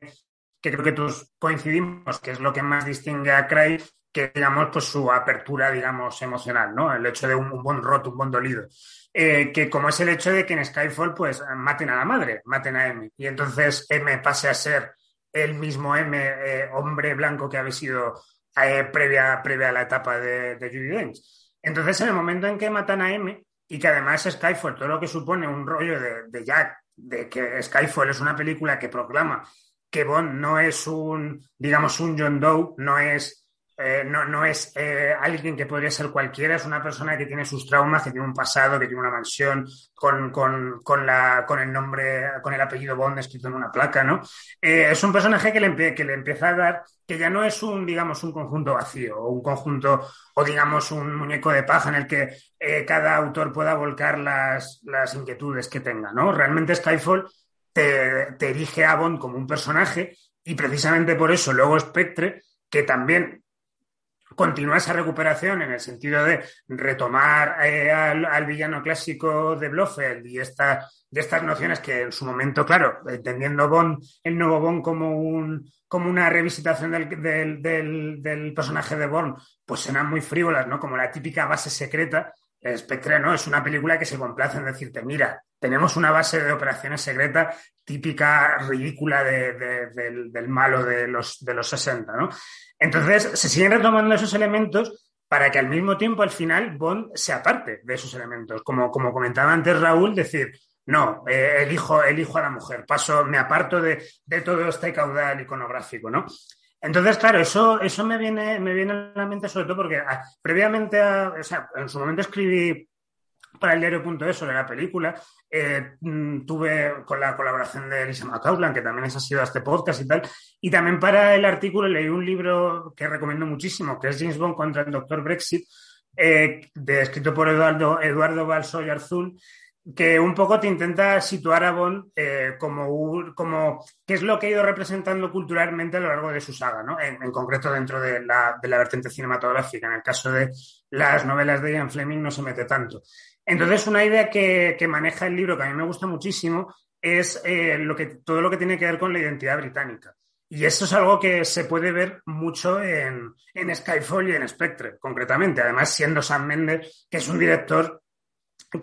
creo que todos coincidimos, que es lo que más distingue a Craig, que digamos, pues su apertura, digamos, emocional, ¿no? El hecho de un, buen roto, un buen dolido. Eh, que como es el hecho de que en Skyfall, pues, maten a la madre, maten a M. Y entonces M pase a ser el mismo M, eh, hombre blanco que había sido eh, previa, previa a la etapa de, de Judy Dench. Entonces, en el momento en que matan a M, y que además Skyfall, todo lo que supone un rollo de, Jack, de que Skyfall es una película que proclama que Bond no es un, digamos, un John Doe, no es eh, no, no, es eh, alguien que podría ser cualquiera, es una persona que tiene sus traumas, que tiene un pasado, que tiene una mansión con, con, la, con el nombre, con el apellido Bond escrito en una placa, ¿no? Eh, es un personaje que le, que le empieza a dar, que ya no es un, digamos, un conjunto vacío, o un conjunto, o digamos, un muñeco de paja en el que cada autor pueda volcar las, las inquietudes que tenga, ¿no? Realmente Skyfall te, te erige a Bond como un personaje y precisamente por eso luego Spectre, que también continúa esa recuperación en el sentido de retomar eh, al, villano clásico de Blofeld y esta, de estas nociones que en su momento, claro, entendiendo Bond, el nuevo Bond como, un, como una revisitación del, del, personaje de Bond, pues eran muy frívolas, ¿no? Como la típica base secreta. Spectre, ¿no? Es una película que se complace en decirte, mira, tenemos una base de operaciones secretas típica, ridícula del, del, malo de los, de los 60, ¿no? Entonces, se siguen retomando esos elementos para que al mismo tiempo, al final, Bond se aparte de esos elementos. Como, como comentaba antes Raúl, decir, no, eh, elijo, elijo a la mujer, paso, me aparto de, todo este caudal iconográfico, ¿no? Entonces, claro, eso, eso me viene, me viene a la mente sobre todo porque ah, previamente, o sea, en su momento escribí para el diario.es sobre la película. Eh, mm, tuve con la colaboración de Elisa McCausland, que también es sido este podcast y tal. Y también para el artículo leí un libro que recomiendo muchísimo, que es James Bond contra el Doctor Brexit, eh, de, escrito por Eduardo, Eduardo Balso y Arzul, que un poco te intenta situar a Bond eh, como, como qué es lo que ha ido representando culturalmente a lo largo de su saga, ¿no? en, en concreto dentro de la, de la vertiente cinematográfica. En el caso de las novelas de Ian Fleming no se mete tanto. Entonces, una idea que, maneja el libro que a mí me gusta muchísimo es eh, todo lo que tiene que ver con la identidad británica. Y eso es algo que se puede ver mucho en, en Skyfall y en Spectre, concretamente. Además, siendo Sam Mendes, que es un director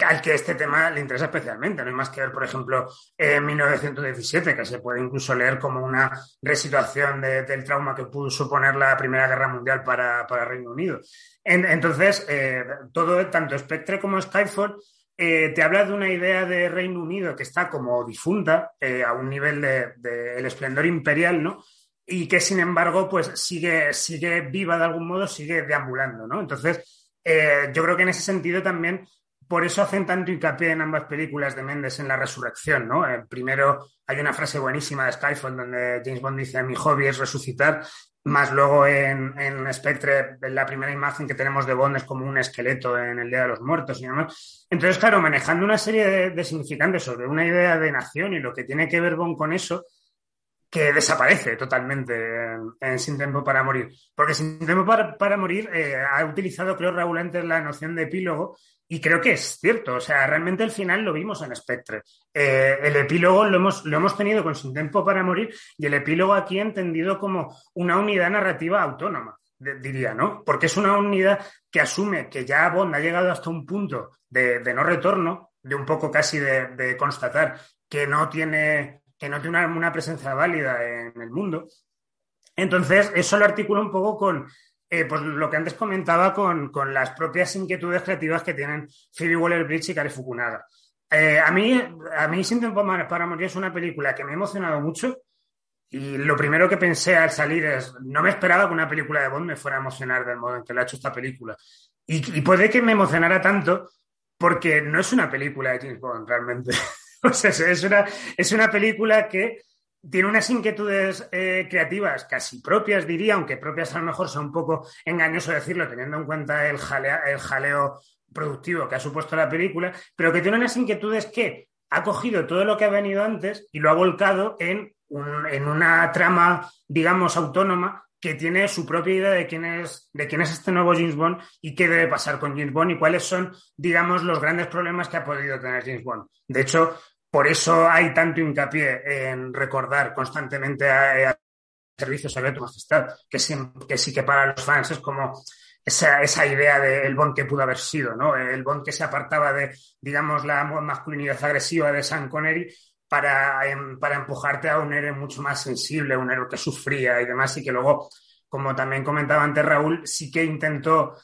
al que este tema le interesa especialmente. No hay más que ver, por ejemplo, en 1917, que se puede incluso leer como una resituación del trauma que pudo suponer la Primera Guerra Mundial para, para Reino Unido. entonces, eh, todo, tanto Spectre como Skyfall, eh, te habla de una idea de Reino Unido que está como difunta eh, a un nivel del de, esplendor imperial, ¿no? Y que, sin embargo, pues sigue, sigue viva de algún modo, sigue deambulando, ¿no? Entonces, yo creo que en ese sentido también por eso hacen tanto hincapié en ambas películas de Méndez en la resurrección, ¿no? primero hay una frase buenísima de Skyfall donde James Bond dice mi hobby es resucitar más luego en, en Spectre, la primera imagen que tenemos de Bond es como un esqueleto en el Día de los Muertos y. Entonces, claro, manejando una serie de, significantes sobre una idea de nación y lo que tiene que ver Bond con eso, que desaparece totalmente en, Sin Tiempo para Morir. Porque Sin Tiempo para, Morir eh, ha utilizado, creo, Raúl, antes la noción de epílogo y creo que es cierto, o sea, realmente el final lo vimos en Spectre. Eh, el epílogo lo hemos, lo hemos tenido con Sin Tiempo para Morir y el epílogo aquí entendido como una unidad narrativa autónoma, diría, ¿no? Porque es una unidad que asume que ya Bond ha llegado hasta un punto de, no retorno, de un poco casi de, constatar que no tiene, que no tiene una presencia válida en el mundo. Entonces, eso lo articula un poco con eh, pues lo que antes comentaba con, las propias inquietudes creativas que tienen Phoebe Waller-Bridge y Kari Fukunaga. Eh, a mí, a mí Sin Tiempo para Morir es una película que me ha emocionado mucho y lo primero que pensé al salir es, no me esperaba que una película de Bond me fuera a emocionar del modo en que lo ha hecho esta película. Y, puede que me emocionara tanto porque no es una película de James Bond realmente. o sea, es una, es una película que tiene unas inquietudes eh, creativas casi propias, diría, aunque propias a lo mejor son un poco engañoso decirlo, teniendo en cuenta el, el jaleo productivo que ha supuesto la película, pero que tiene unas inquietudes que ha cogido todo lo que ha venido antes y lo ha volcado en, en una trama, digamos, autónoma que tiene su propia idea de quién es de quién es este nuevo James Bond y qué debe pasar con James Bond y cuáles son, digamos, los grandes problemas que ha podido tener James Bond. De hecho, por eso hay tanto hincapié en recordar constantemente a, a Servicio Secreto Majestad, que sí, que sí que para los fans es como esa, esa idea del Bond que pudo haber sido, ¿no? El Bond que se apartaba de, digamos, la masculinidad agresiva de Sean Connery para, em, para empujarte a un héroe mucho más sensible, un héroe que sufría y demás, y que luego, como también comentaba antes Raúl, sí que intentó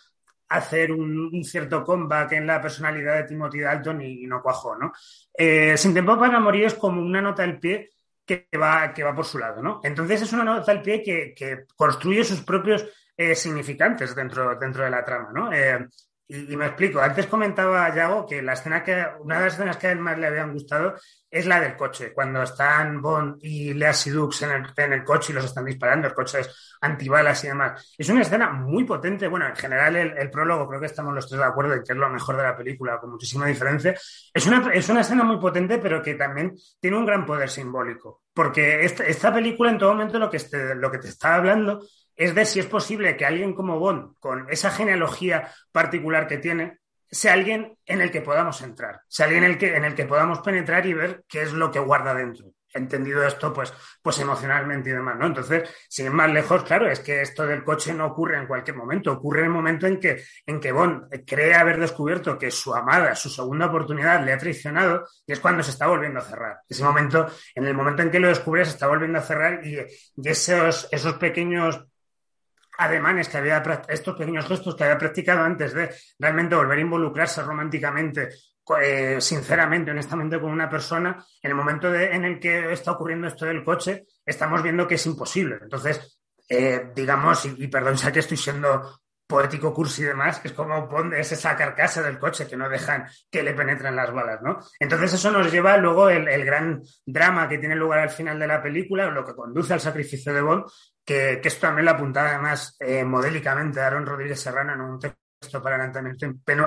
hacer un, cierto comeback en la personalidad de Timothy Dalton y, no cuajó, ¿no? Eh, Sin tiempo para morir es como una nota al pie que va, que va por su lado, ¿no? Entonces es una nota al pie que, construye sus propios eh, significantes dentro, dentro de la trama, ¿no? Eh, y, me explico. Antes comentaba Yago que la escena que una de las escenas que a él más le habían gustado es la del coche, cuando están Bond y Lea Sidux en el, en el coche y los están disparando, el coche es antibalas y demás. Es una escena muy potente. Bueno, en general el, prólogo creo que estamos los tres de acuerdo en que es lo mejor de la película, con muchísima diferencia. Es una, es una escena muy potente, pero que también tiene un gran poder simbólico, porque esta, película en todo momento lo que, este, lo que te está hablando es de si es posible que alguien como Bond, con esa genealogía particular que tiene, sea alguien en el que podamos entrar, sea alguien en el que, en el que podamos penetrar y ver qué es lo que guarda dentro. Entendido esto, pues, pues emocionalmente y demás, ¿no? Entonces, sin ir más lejos, claro, es que esto del coche no ocurre en cualquier momento, ocurre en el momento en que, en que Bond cree haber descubierto que su amada, su segunda oportunidad, le ha traicionado, y es cuando se está volviendo a cerrar. Ese momento, en el momento en que lo descubre, se está volviendo a cerrar y, y esos, esos pequeños ademanes que había, estos pequeños gestos que había practicado antes de realmente volver a involucrarse románticamente, eh, sinceramente, honestamente con una persona, en el momento en el que está ocurriendo esto del coche, estamos viendo que es imposible. Entonces, eh, digamos, y, perdón, sé que estoy siendo poético cursi y demás, es como es esa carcasa del coche que no dejan que le penetren las balas, ¿no? Entonces eso nos lleva luego el, el, gran drama que tiene lugar al final de la película, lo que conduce al sacrificio de Bond, que, esto también lo apuntaba además eh, modélicamente Aaron Rodríguez Serrano en un texto para el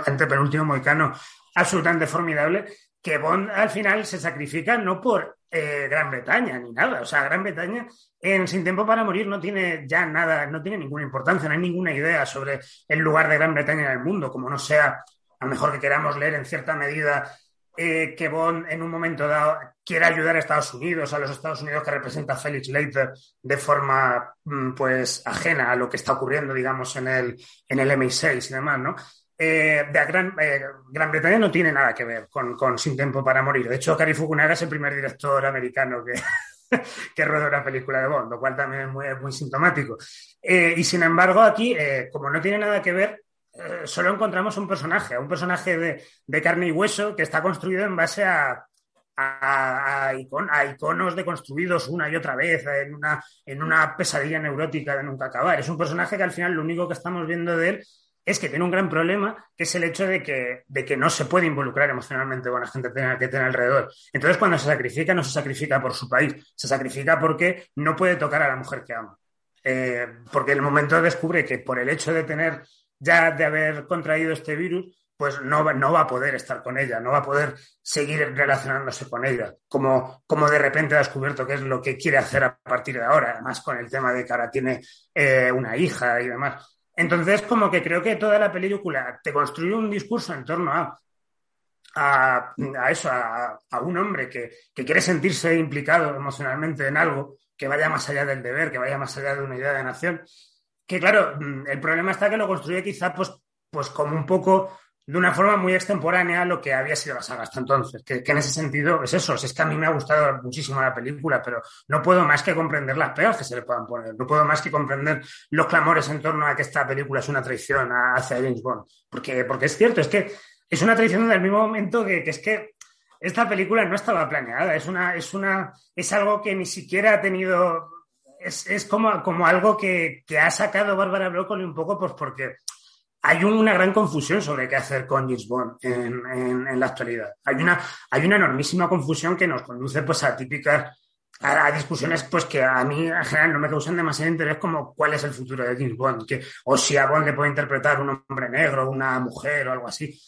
antepenúltimo moicano absolutamente formidable, que Bond al final se sacrifica no por eh, Gran Bretaña ni nada. O sea, Gran Bretaña en Sin Tiempo para Morir no tiene ya nada, no tiene ninguna importancia, no hay ninguna idea sobre el lugar de Gran Bretaña en el mundo, como no sea, a lo mejor que queramos leer en cierta medida eh, que Bond en un momento dado quiere ayudar a Estados Unidos, a los Estados Unidos que representa Felix Leiter de forma mm, pues ajena a lo que está ocurriendo, digamos, en el, en el MI6 y demás, ¿no? Eh, de Gran, eh, Gran, Bretaña no tiene nada que ver con, Sin Tiempo para Morir. De hecho, Cary Fukunaga es el primer director americano que, que rueda una película de Bond, lo cual también es muy, muy sintomático. y sin embargo, aquí, como no tiene nada que ver, eh, solo encontramos un personaje, un personaje de, carne y hueso que está construido en base a, a, iconos deconstruidos una y otra vez, en una, en una pesadilla neurótica de nunca acabar. Es un personaje que al final lo único que estamos viendo de él es que tiene un gran problema, que es el hecho de que, de que no se puede involucrar emocionalmente con la gente que tiene alrededor. Entonces, cuando se sacrifica, no se sacrifica por su país, se sacrifica porque no puede tocar a la mujer que ama. eh, porque en el momento descubre que por el hecho de tener ya de haber contraído este virus, pues no va, no va a poder estar con ella, no va a poder seguir relacionándose con ella, como, como de repente ha descubierto que es lo que quiere hacer a partir de ahora, además con el tema de que ahora tiene eh, una hija y demás. Entonces, como que creo que toda la película te construye un discurso en torno a, a, eso, a, un hombre que, que, quiere sentirse implicado emocionalmente en algo que vaya más allá del deber, que vaya más allá de una idea de nación. Que claro, mm, el problema está que lo construye quizá pues, pues como un poco de una forma muy extemporánea lo que había sido la saga hasta entonces. Que, en ese sentido es eso, es que a mí me ha gustado muchísimo la película, pero no puedo más que comprender las pegas que se le puedan poner, no puedo más que comprender los clamores en torno a que esta película es una traición hacia James Bond. Porque, porque es cierto, es que es una traición del mismo momento que, que es que esta película no estaba planeada, es una, es una, es algo que ni siquiera ha tenido, es, es como, como algo que, que ha sacado Bárbara Broccoli un poco, pues porque hay una gran confusión sobre qué hacer con James Bond en, la actualidad. Hay una, hay una enormísima confusión que nos conduce pues, a típicas a, discusiones pues, que a mí en general no me causan demasiado interés como cuál es el futuro de James Bond, que, o si a Bond le puede interpretar un hombre negro, una mujer o algo así.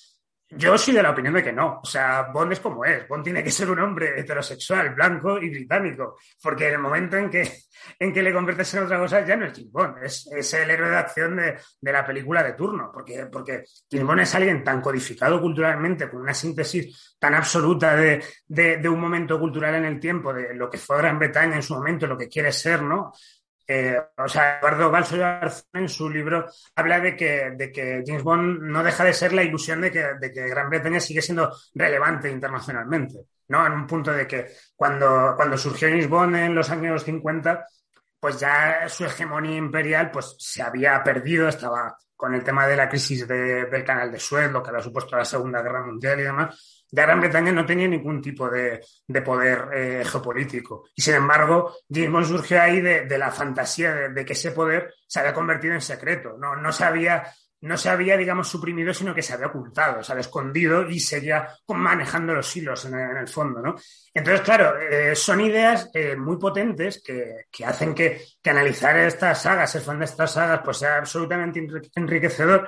Yo soy de la opinión de que no. O sea, Bond es como es. Bond tiene que ser un hombre heterosexual, blanco y británico. Porque en el momento en que, en que le conviertes en otra cosa, ya no es James Bond. Es, es el héroe de acción de, de, la película de turno. Porque, porque Bond es alguien tan codificado culturalmente, con una síntesis tan absoluta de, de un momento cultural en el tiempo, de lo que fue Gran Bretaña en su momento, lo que quiere ser, ¿no? Eh, o sea, Eduardo Balso en su libro habla de que, de que, James Bond no deja de ser la ilusión de que, de que, Gran Bretaña sigue siendo relevante internacionalmente, ¿no? En un punto de que cuando, cuando surgió James Bond en los años 50, pues ya su hegemonía imperial pues se había perdido, estaba con el tema de la crisis del canal de Suez, lo que había supuesto la Segunda Guerra Mundial y demás, ya Gran Bretaña no tenía ningún tipo de, poder eh, geopolítico. Y sin embargo, James Bond surgió ahí de, la fantasía de, que ese poder se había convertido en secreto. No, no se había, no se había, digamos, suprimido, sino que se había ocultado, se había escondido y seguía manejando los hilos en el, fondo, ¿no? Entonces, claro, eh, son ideas eh, muy potentes que, hacen que, que, analizar estas sagas, ser fan de estas sagas, pues sea absolutamente enriquecedor,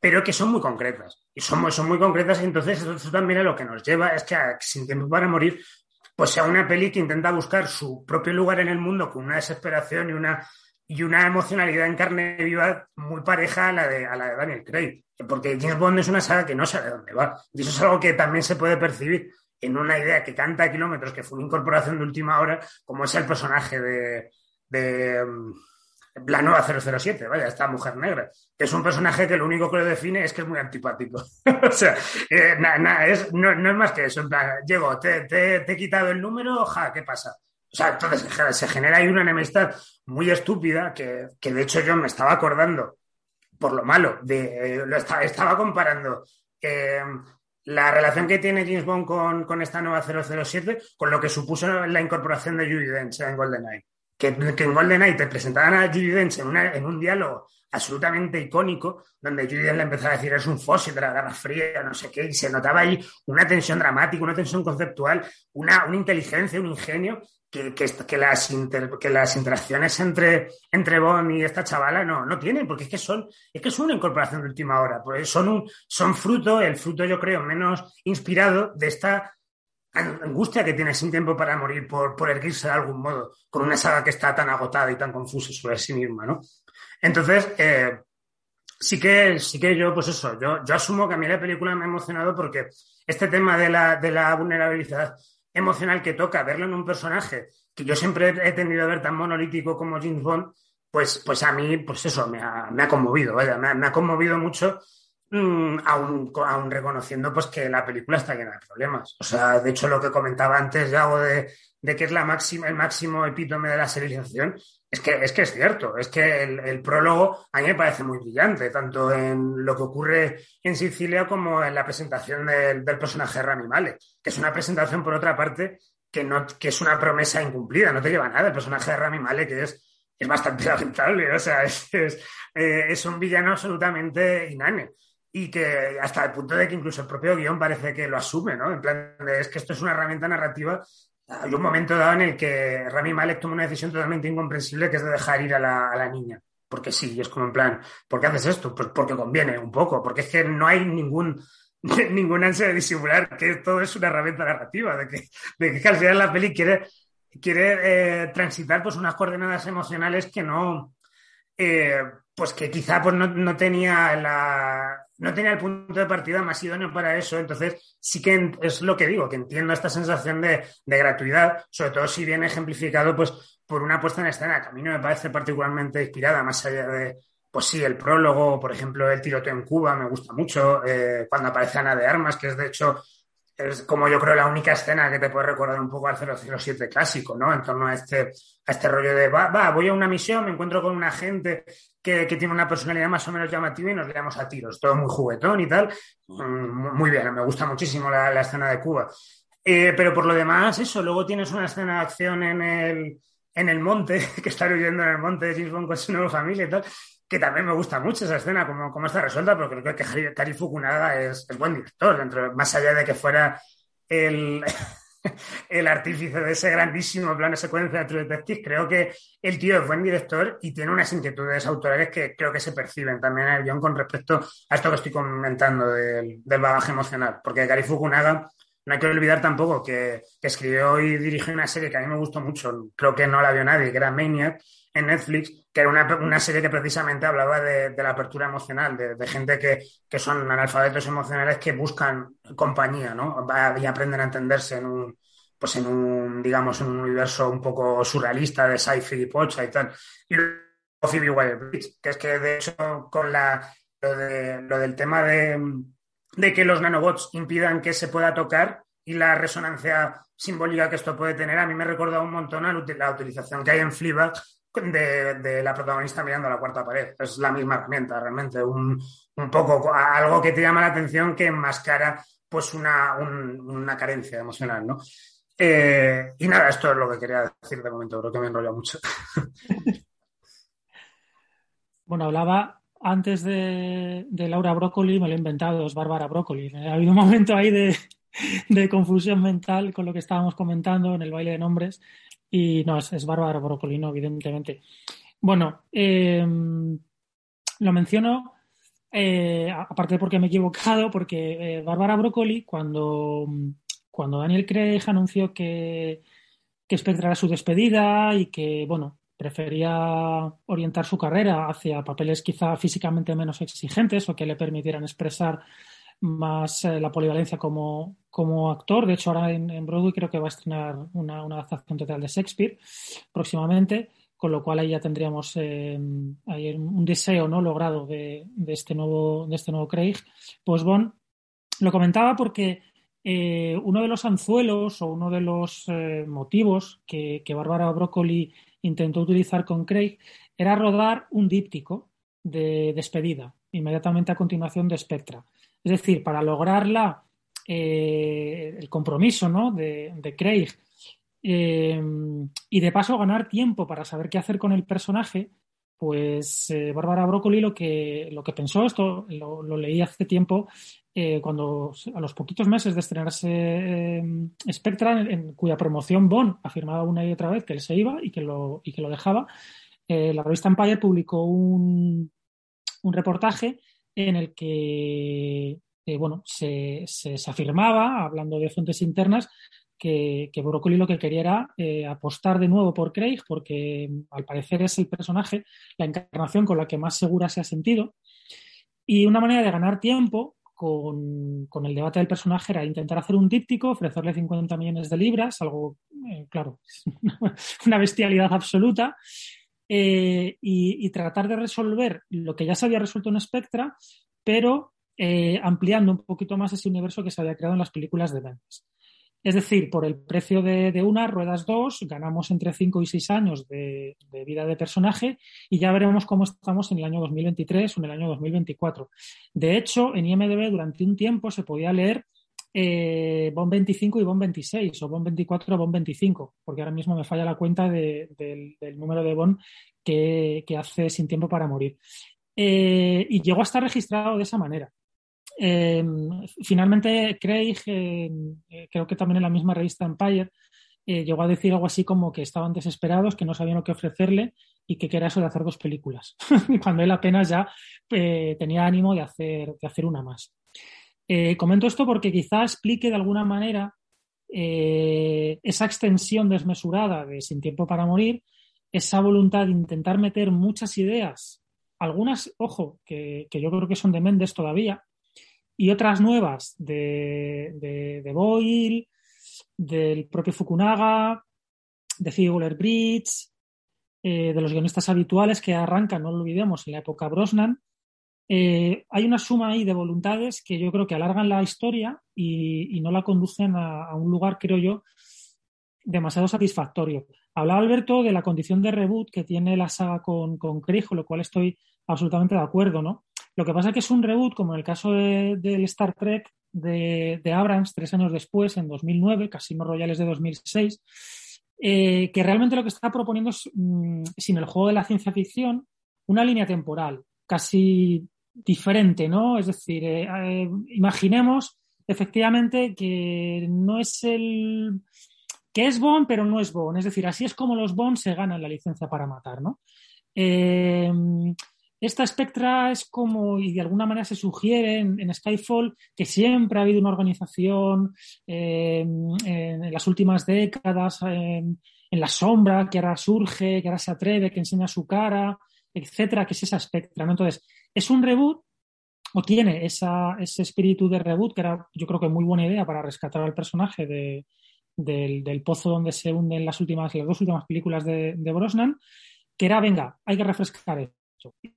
pero que son muy concretas. Y son, son muy concretas y entonces eso, también es lo que nos lleva, es que Sin Tiempo para Morir, pues sea una peli que intenta buscar su propio lugar en el mundo con una desesperación y una, y una emocionalidad en carne viva muy pareja a la de, a la de Daniel Craig. Porque James Bond es una saga que no sabe dónde va. Y eso es algo que también se puede percibir en una idea que canta a kilómetros, que fue una incorporación de última hora, como es el personaje de, de la nueva 007, vaya, esta mujer negra, que es un personaje que lo único que lo define es que es muy antipático. o sea, eh, es, no, es más que eso, en plan, llego, te, te, he quitado el número, ja, ¿qué pasa? O sea, entonces se genera ahí una enemistad muy estúpida que, que de hecho yo me estaba acordando, por lo malo, de, eh, lo estaba, comparando eh, la relación que tiene James Bond con, con, esta nueva 007 con lo que supuso la incorporación de Judy Dench en GoldenEye que, que en GoldenEye te presentaban a Judy Dench en, en un diálogo absolutamente icónico, donde Judy Dench le empezaba a decir es un fósil de la Guerra Fría, no sé qué, y se notaba ahí una tensión dramática, una tensión conceptual, una, una inteligencia, un ingenio, que, que, las, que las interacciones entre, entre Bond y esta chavala no, no tienen, porque es que son, es que es una incorporación de última hora, pues son, un, son fruto, el fruto yo creo menos inspirado de esta angustia que tiene sin tiempo para morir por, por erguirse de algún modo, con una saga que está tan agotada y tan confusa sobre sí misma, ¿no? Entonces, eh, sí que, sí que yo, pues eso, yo, yo asumo que a mí la película me ha emocionado porque este tema de la, de la vulnerabilidad emocional que toca, verlo en un personaje que yo siempre he tendido a ver tan monolítico como James Bond, pues, pues a mí, pues eso, me ha, me ha conmovido, vaya, me me ha conmovido mucho Mm, aún, reconociendo pues que la película está llena de problemas. O sea, de hecho, lo que comentaba antes, Yago, de, de que es la máxima, el máximo epítome de la serialización, es que es, que es cierto, es que el, prólogo a mí me parece muy brillante, tanto en lo que ocurre en Sicilia como en la presentación del, personaje de Rami Malek, que es una presentación, por otra parte, que, no, que es una promesa incumplida, no te lleva nada. El personaje de Rami Malek es, es bastante lamentable, o sea, es, es, eh, es un villano absolutamente inane y que hasta el punto de que incluso el propio guion parece que lo asume, ¿no? En plan, es que esto es una herramienta narrativa hay un momento dado en el que Rami Malek toma una decisión totalmente incomprensible que es de dejar ir a la, niña. Porque sí, es como en plan, ¿por qué haces esto? Pues porque conviene un poco, porque es que no hay ningún, ningún ansia de disimular que todo es una herramienta narrativa, de que, de que al final la peli quiere, quiere eh, transitar pues unas coordenadas emocionales que no, eh, pues que quizá pues no, tenía la, no tenía el punto de partida más idóneo para eso. Entonces, sí que es lo que digo, que entiendo esta sensación de, gratuidad, sobre todo si viene ejemplificado pues, por una puesta en escena que a mí no me parece particularmente inspirada, más allá de, pues sí, el prólogo, por ejemplo, el tiroteo en Cuba me gusta mucho, eh, cuando aparece Ana de Armas, que es de hecho es como yo creo la única escena que te puede recordar un poco al 007 clásico, ¿no? En torno a este, a este rollo de, va, va, voy a una misión, me encuentro con una gente que, tiene una personalidad más o menos llamativa y nos liamos a tiros, todo muy juguetón y tal. Mm, muy bien, me gusta muchísimo la, escena de Cuba. Eh, pero por lo demás, eso, luego tienes una escena de acción en el, en el monte, que está huyendo en el monte de James con su nueva familia y tal, que también me gusta mucho esa escena, como, como está resuelta, porque creo que Kari Fukunaga es, es buen director, dentro, más allá de que fuera el, el artífice de ese grandísimo plan de secuencia de True Detective, creo que el tío es buen director y tiene unas inquietudes autorales que creo que se perciben también en el guion con respecto a esto que estoy comentando del, del bagaje emocional, porque Gary Fukunaga no hay que olvidar tampoco que, escribió y dirigió una serie que a mí me gustó mucho, creo que no la vio nadie, que era Maniac en Netflix, que era una, serie que precisamente hablaba de, la apertura emocional, de, gente que, son analfabetos emocionales que buscan compañía, ¿no? Y aprenden a entenderse en un, pues en un, digamos, en un universo un poco surrealista de sci-fi y pocha y tal. Y luego Phoebe Waller-Bridge, que es que de hecho con la, lo, de, lo del tema de de que los nanobots impidan que se pueda tocar y la resonancia simbólica que esto puede tener, a mí me recuerda un montón a la utilización que hay en Fleabag de, la protagonista mirando la cuarta pared. Es la misma herramienta, realmente, un, poco algo que te llama la atención que enmascara pues una, una carencia emocional, ¿no? Eh, y nada, esto es lo que quería decir de momento, creo que me enrolla mucho. Bueno, hablaba antes de, Laura Broccoli, me lo he inventado, es Bárbara Broccoli. Ha habido un momento ahí de, confusión mental con lo que estábamos comentando en el baile de nombres. Y no, es, Bárbara Broccoli, no, evidentemente. Bueno, em, lo menciono, eh, aparte porque me he equivocado, porque eh, Bárbara Broccoli, cuando, cuando Daniel Craig anunció que, que Spectre su despedida y que, bueno, prefería orientar su carrera hacia papeles quizá físicamente menos exigentes o que le permitieran expresar más eh, la polivalencia como, como, actor. De hecho, ahora en, Broadway creo que va a estrenar una, adaptación total de Shakespeare próximamente, con lo cual ahí ya tendríamos eh, un deseo ¿no? logrado de, este nuevo, de este nuevo Craig. Pues Bon lo comentaba porque eh, uno de los anzuelos o uno de los motivos que, que Bárbara Broccoli intentó utilizar con Craig era rodar un díptico de despedida, inmediatamente a continuación de Spectra. Es decir, para lograrla, eh, el compromiso ¿no? de, Craig eh, y de paso ganar tiempo para saber qué hacer con el personaje, pues eh, Bárbara Broccoli lo que, lo que pensó, esto lo, leí hace tiempo, eh, cuando a los poquitos meses de estrenarse eh, Spectra, en, cuya promoción Bond afirmaba una y otra vez que él se iba y que lo, y que lo dejaba, la revista Empire publicó un, un reportaje en el que bueno, se, se, afirmaba, hablando de fuentes internas, que, que Broccoli lo que quería era eh, apostar de nuevo por Craig, porque al parecer es el personaje, la encarnación con la que más segura se ha sentido. Y una manera de ganar tiempo con, con el debate del personaje era intentar hacer un díptico, ofrecerle 50 millones de libras, algo, eh, claro, una bestialidad absoluta, eh, y, tratar de resolver lo que ya se había resuelto en Spectra, pero ampliando un poquito más ese universo que se había creado en las películas de Benz. Es decir, por el precio de, una, ruedas dos, ganamos entre 5 y 6 años de, vida de personaje y ya veremos cómo estamos en el año 2023 o en el año 2024. De hecho, en IMDB durante un tiempo se podía leer eh, BOM 25 y BOM 26 o BOM 24 o BOM 25, porque ahora mismo me falla la cuenta del, número de BOM que, hace sin tiempo para morir. Eh, y llegó a estar registrado de esa manera. Em, finalmente, Craig, eh, creo que también en la misma revista Empire, eh, llegó a decir algo así como que estaban desesperados, que no sabían lo que ofrecerle y que quería eso de hacer dos películas, cuando él apenas ya eh, tenía ánimo de hacer una más. Eh, comento esto porque quizá explique de alguna manera esa extensión desmesurada de Sin tiempo para morir, esa voluntad de intentar meter muchas ideas, algunas, ojo, que, yo creo que son de Méndez todavía, y otras nuevas de, de, de Boyle, del propio Fukunaga, de Figuler Bridge, eh, de los guionistas habituales que arrancan, no lo olvidemos, en la época Brosnan. Eh, hay una suma ahí de voluntades que yo creo que alargan la historia y, no la conducen a, un lugar, creo yo, demasiado satisfactorio. Hablaba Alberto de la condición de reboot que tiene la saga con, con lo cual estoy absolutamente de acuerdo, ¿no? Lo que pasa es que es un reboot, como en el caso del Star Trek, de, Abrams tres años después, en 2009, Casino Royales de 2006, eh, que realmente lo que está proponiendo es, mm, sin el juego de la ciencia ficción, una línea temporal casi diferente, ¿no? Es decir, eh, eh, imaginemos efectivamente que no es el que es Bond, pero no es Bond. Es decir, así es como los Bond se ganan la licencia para matar, ¿no? Esta Spectra es como, y de alguna manera se sugiere en, Skyfall, que siempre ha habido una organización en las últimas décadas em, en la sombra, que ahora surge, que ahora se atreve, que enseña su cara, etcétera, que es esa Spectra. Entonces, es un reboot o tiene ese espíritu de reboot, que era yo creo que muy buena idea para rescatar al personaje del, pozo donde se hunden las últimas, las dos últimas películas de, de Brosnan, que era, venga, hay que refrescar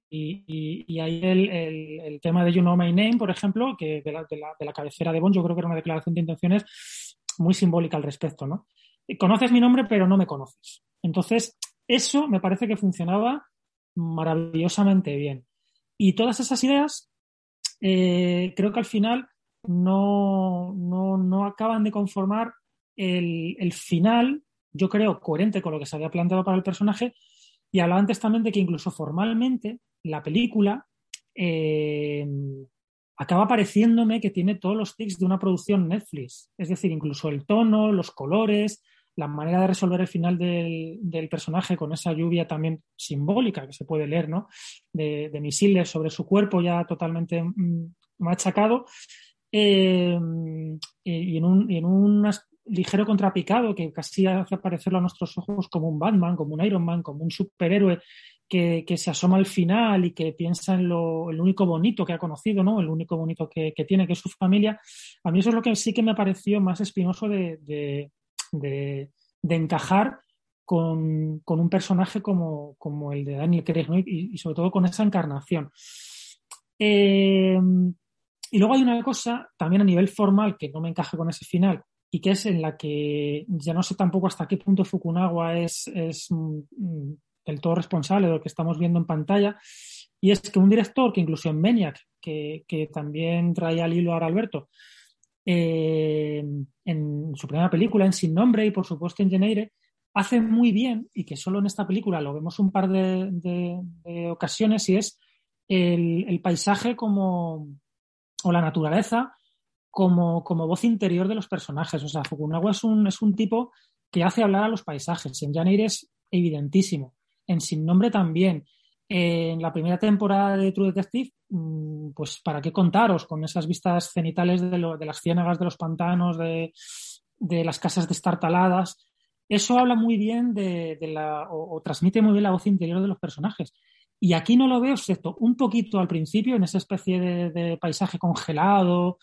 y, ahí el, tema de You Know My Name, por ejemplo, que de la, cabecera de Bond, yo creo que era una declaración de intenciones muy simbólica al respecto, ¿no? Conoces mi nombre, pero no me conoces. Entonces, eso me parece que funcionaba maravillosamente bien. Y todas esas ideas, eh, creo que al final no, no, acaban de conformar el, el, final, yo creo, coherente con lo que se había planteado para el personaje, y hablaba antes también de que incluso formalmente la película eh, acaba pareciéndome que tiene todos los tics de una producción Netflix. Es decir, incluso el tono, los colores, la manera de resolver el final del, personaje con esa lluvia también simbólica que se puede leer, ¿no? De, misiles sobre su cuerpo ya totalmente mm, machacado. Eh, y en, un, en unas ligero contrapicado que casi hace aparecerlo a nuestros ojos como un Batman, como un Iron Man, como un superhéroe que, se asoma al final y que piensa en lo el único bonito que ha conocido, ¿no? El único bonito que, tiene, que es su familia. A mí eso es lo que sí que me pareció más espinoso de, encajar con, un personaje como, el de Daniel Craig y, sobre todo con esa encarnación. Eh, y luego hay una cosa también a nivel formal que no me encaja con ese final, y que es en la que ya no sé tampoco hasta qué punto Fukunaga es, es mm, del todo responsable de lo que estamos viendo en pantalla. Y es que un director que incluso en Maniac, que, que también traía al hilo ahora Alberto, eh, en su primera película, en Sin Nombre y por supuesto en Geneire, hace muy bien, y que solo en esta película lo vemos un par de, ocasiones, y es el, el, paisaje como, o la naturaleza como, como voz interior de los personajes. O sea, Fukunaga es un, es un tipo que hace hablar a los paisajes. En Janeiro es evidentísimo. En Sin Nombre también. En la primera temporada de True Detective, mm, pues para qué contaros con esas vistas cenitales de, lo, de las ciénagas de los pantanos, de, las casas destartaladas. Eso habla muy bien de, la, o, transmite muy bien la voz interior de los personajes. Y aquí no lo veo, excepto un poquito al principio, en esa especie de paisaje congelado,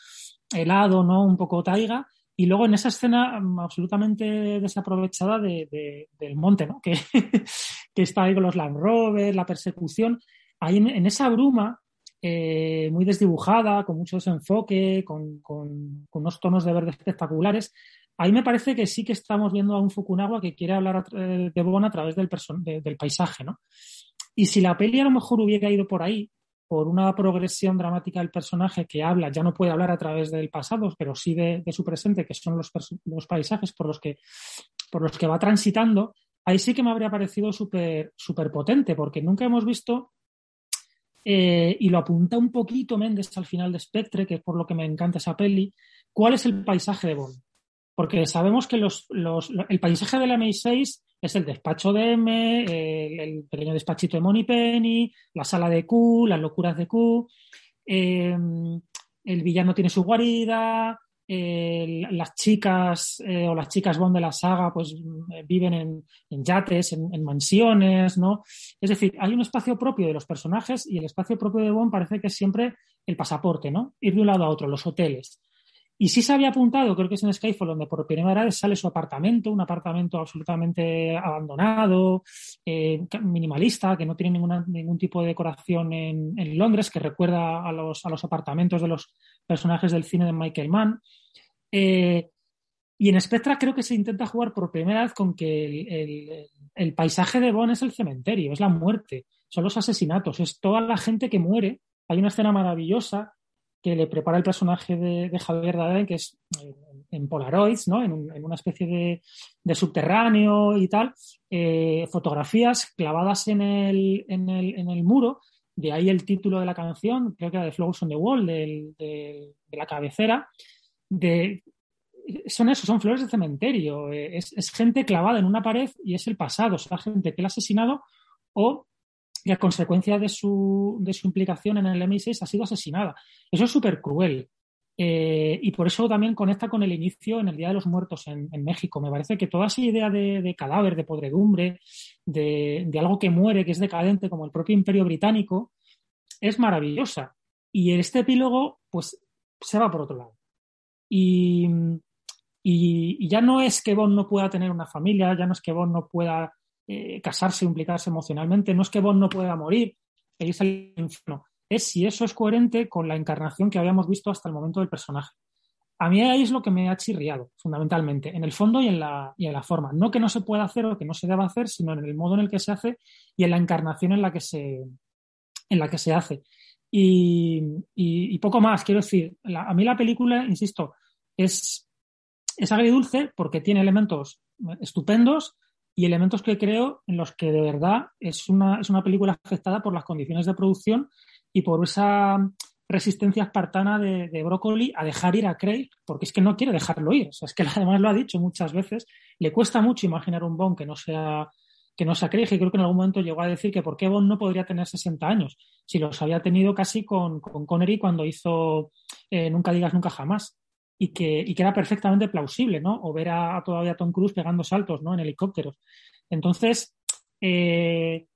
helado, ¿no? Un poco taiga. Y luego en esa escena mm, absolutamente desaprovechada de, del monte, ¿no? Que, que, está ahí con los Land Rover, la persecución. Ahí en, esa bruma, eh, muy desdibujada, con mucho desenfoque, con, con, unos tonos de verde espectaculares, ahí me parece que sí que estamos viendo a un Fukunaga que quiere hablar de Bon a través del, del paisaje, ¿no? Y si la peli a lo mejor hubiera ido por ahí, por una progresión dramática del personaje que habla, ya no puede hablar a través del pasado, pero sí de, su presente, que son los, los, paisajes por los, que, por los que va transitando, ahí sí que me habría parecido súper super potente, porque nunca hemos visto, eh, y lo apunta un poquito Méndez al final de Spectre, que es por lo que me encanta esa peli, cuál es el paisaje de Bond. Porque sabemos que los, los, el paisaje de la MI6 es el despacho de M, el, pequeño despachito de Moni Penny, la sala de Q, las locuras de Q, em, el villano tiene su guarida, las chicas eh, o las chicas Bond de la saga pues viven en, yates, en, mansiones, ¿no? Es decir, hay un espacio propio de los personajes y el espacio propio de Bond parece que es siempre el pasaporte, ¿no? Ir de un lado a otro, los hoteles. Y sí se había apuntado, creo que es en Skyfall, donde por primera vez sale su apartamento, un apartamento absolutamente abandonado, eh, minimalista, que no tiene ninguna, ningún tipo de decoración en, Londres, que recuerda a los, a los, apartamentos de los personajes del cine de Michael Mann. Eh, y en Spectra creo que se intenta jugar por primera vez con que el, el, paisaje de Bond es el cementerio, es la muerte, son los asesinatos, es toda la gente que muere. Hay una escena maravillosa que le prepara el personaje de, Javier Daden, que es en, Polaroids, ¿no? en, una especie de, subterráneo y tal, eh, fotografías clavadas en el, muro, de ahí el título de la canción, creo que era de Flowers on the Wall, de, la cabecera, son eso, son flores de cementerio, eh, es, es, gente clavada en una pared y es el pasado, o sea, gente que la ha asesinado o y a consecuencia de su, de su implicación en el MI6 ha sido asesinada. Eso es súper cruel. Eh, y por eso también conecta con el inicio en el Día de los Muertos en, México. Me parece que toda esa idea de, cadáver, de podredumbre, de, algo que muere, que es decadente, como el propio Imperio Británico, es maravillosa. Y este epílogo, pues, se va por otro lado. Y, y, ya no es que Bond no pueda tener una familia, ya no es que Bond no pueda eh, casarse, implicarse emocionalmente. No es que Bond no pueda morir e irse infierno. Es si eso es coherente con la encarnación que habíamos visto hasta el momento del personaje. A mí ahí es lo que me ha chirriado, fundamentalmente, en el fondo y en la, y en la forma. No que no se pueda hacer o que no se deba hacer, sino en el modo en el que se hace y en la encarnación en la que se, en la que se hace. Y, poco más, quiero decir, a mí la película, insisto, es, es agridulce porque tiene elementos estupendos, y elementos que creo en los que de verdad es una, es una película afectada por las condiciones de producción y por esa resistencia espartana de, de Broccoli a dejar ir a Craig, porque es que no quiere dejarlo ir. Es que además lo ha dicho muchas veces. Le cuesta mucho imaginar un Bond que no sea que no sea Craig, y creo que en algún momento llegó a decir que por qué Bond no podría tener 60 años, si los había tenido casi con, con Connery cuando hizo eh, Nunca digas nunca jamás y que, y que era perfectamente plausible, ¿no? O ver a, todavía Tom Cruise pegando saltos, ¿no? En helicópteros. Entonces, eh,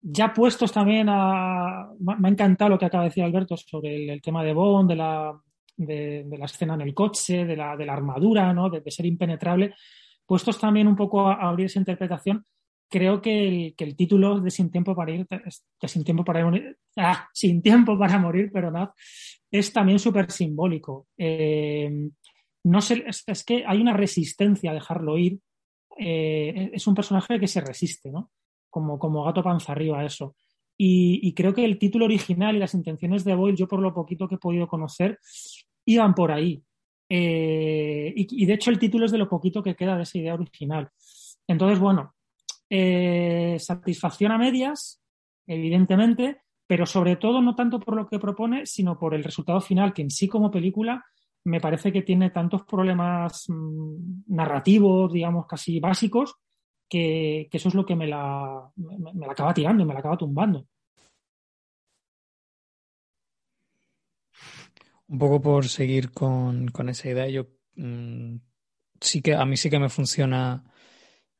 ya puestos también a... Me ha encantado lo que acaba de decir Alberto sobre el, tema de Bond, de la, de, la, escena en el coche, de la, de la armadura, ¿no? De, ser impenetrable. Puestos también un poco a, abrir esa interpretación, creo que el, título de Sin tiempo para ir, Sin tiempo para morir, ah, Sin tiempo para morir, pero nada, es también súper simbólico. Eh, no sé, es, que hay una resistencia a dejarlo ir. Eh, es un personaje que se resiste, ¿no? Como, como gato panza arriba a eso. Y, creo que el título original y las intenciones de Boyle, yo por lo poquito que he podido conocer, iban por ahí. Eh, y, y, de hecho el título es de lo poquito que queda de esa idea original. Entonces, bueno, satisfacción a medias, evidentemente, pero sobre todo no tanto por lo que propone, sino por el resultado final, que en sí como película me parece que tiene tantos problemas mm, narrativos, digamos, casi básicos, que, eso es lo que me la, me, la acaba tirando, me la acaba tumbando. Un poco por seguir con, esa idea, yo mm, sí que a mí sí que me funciona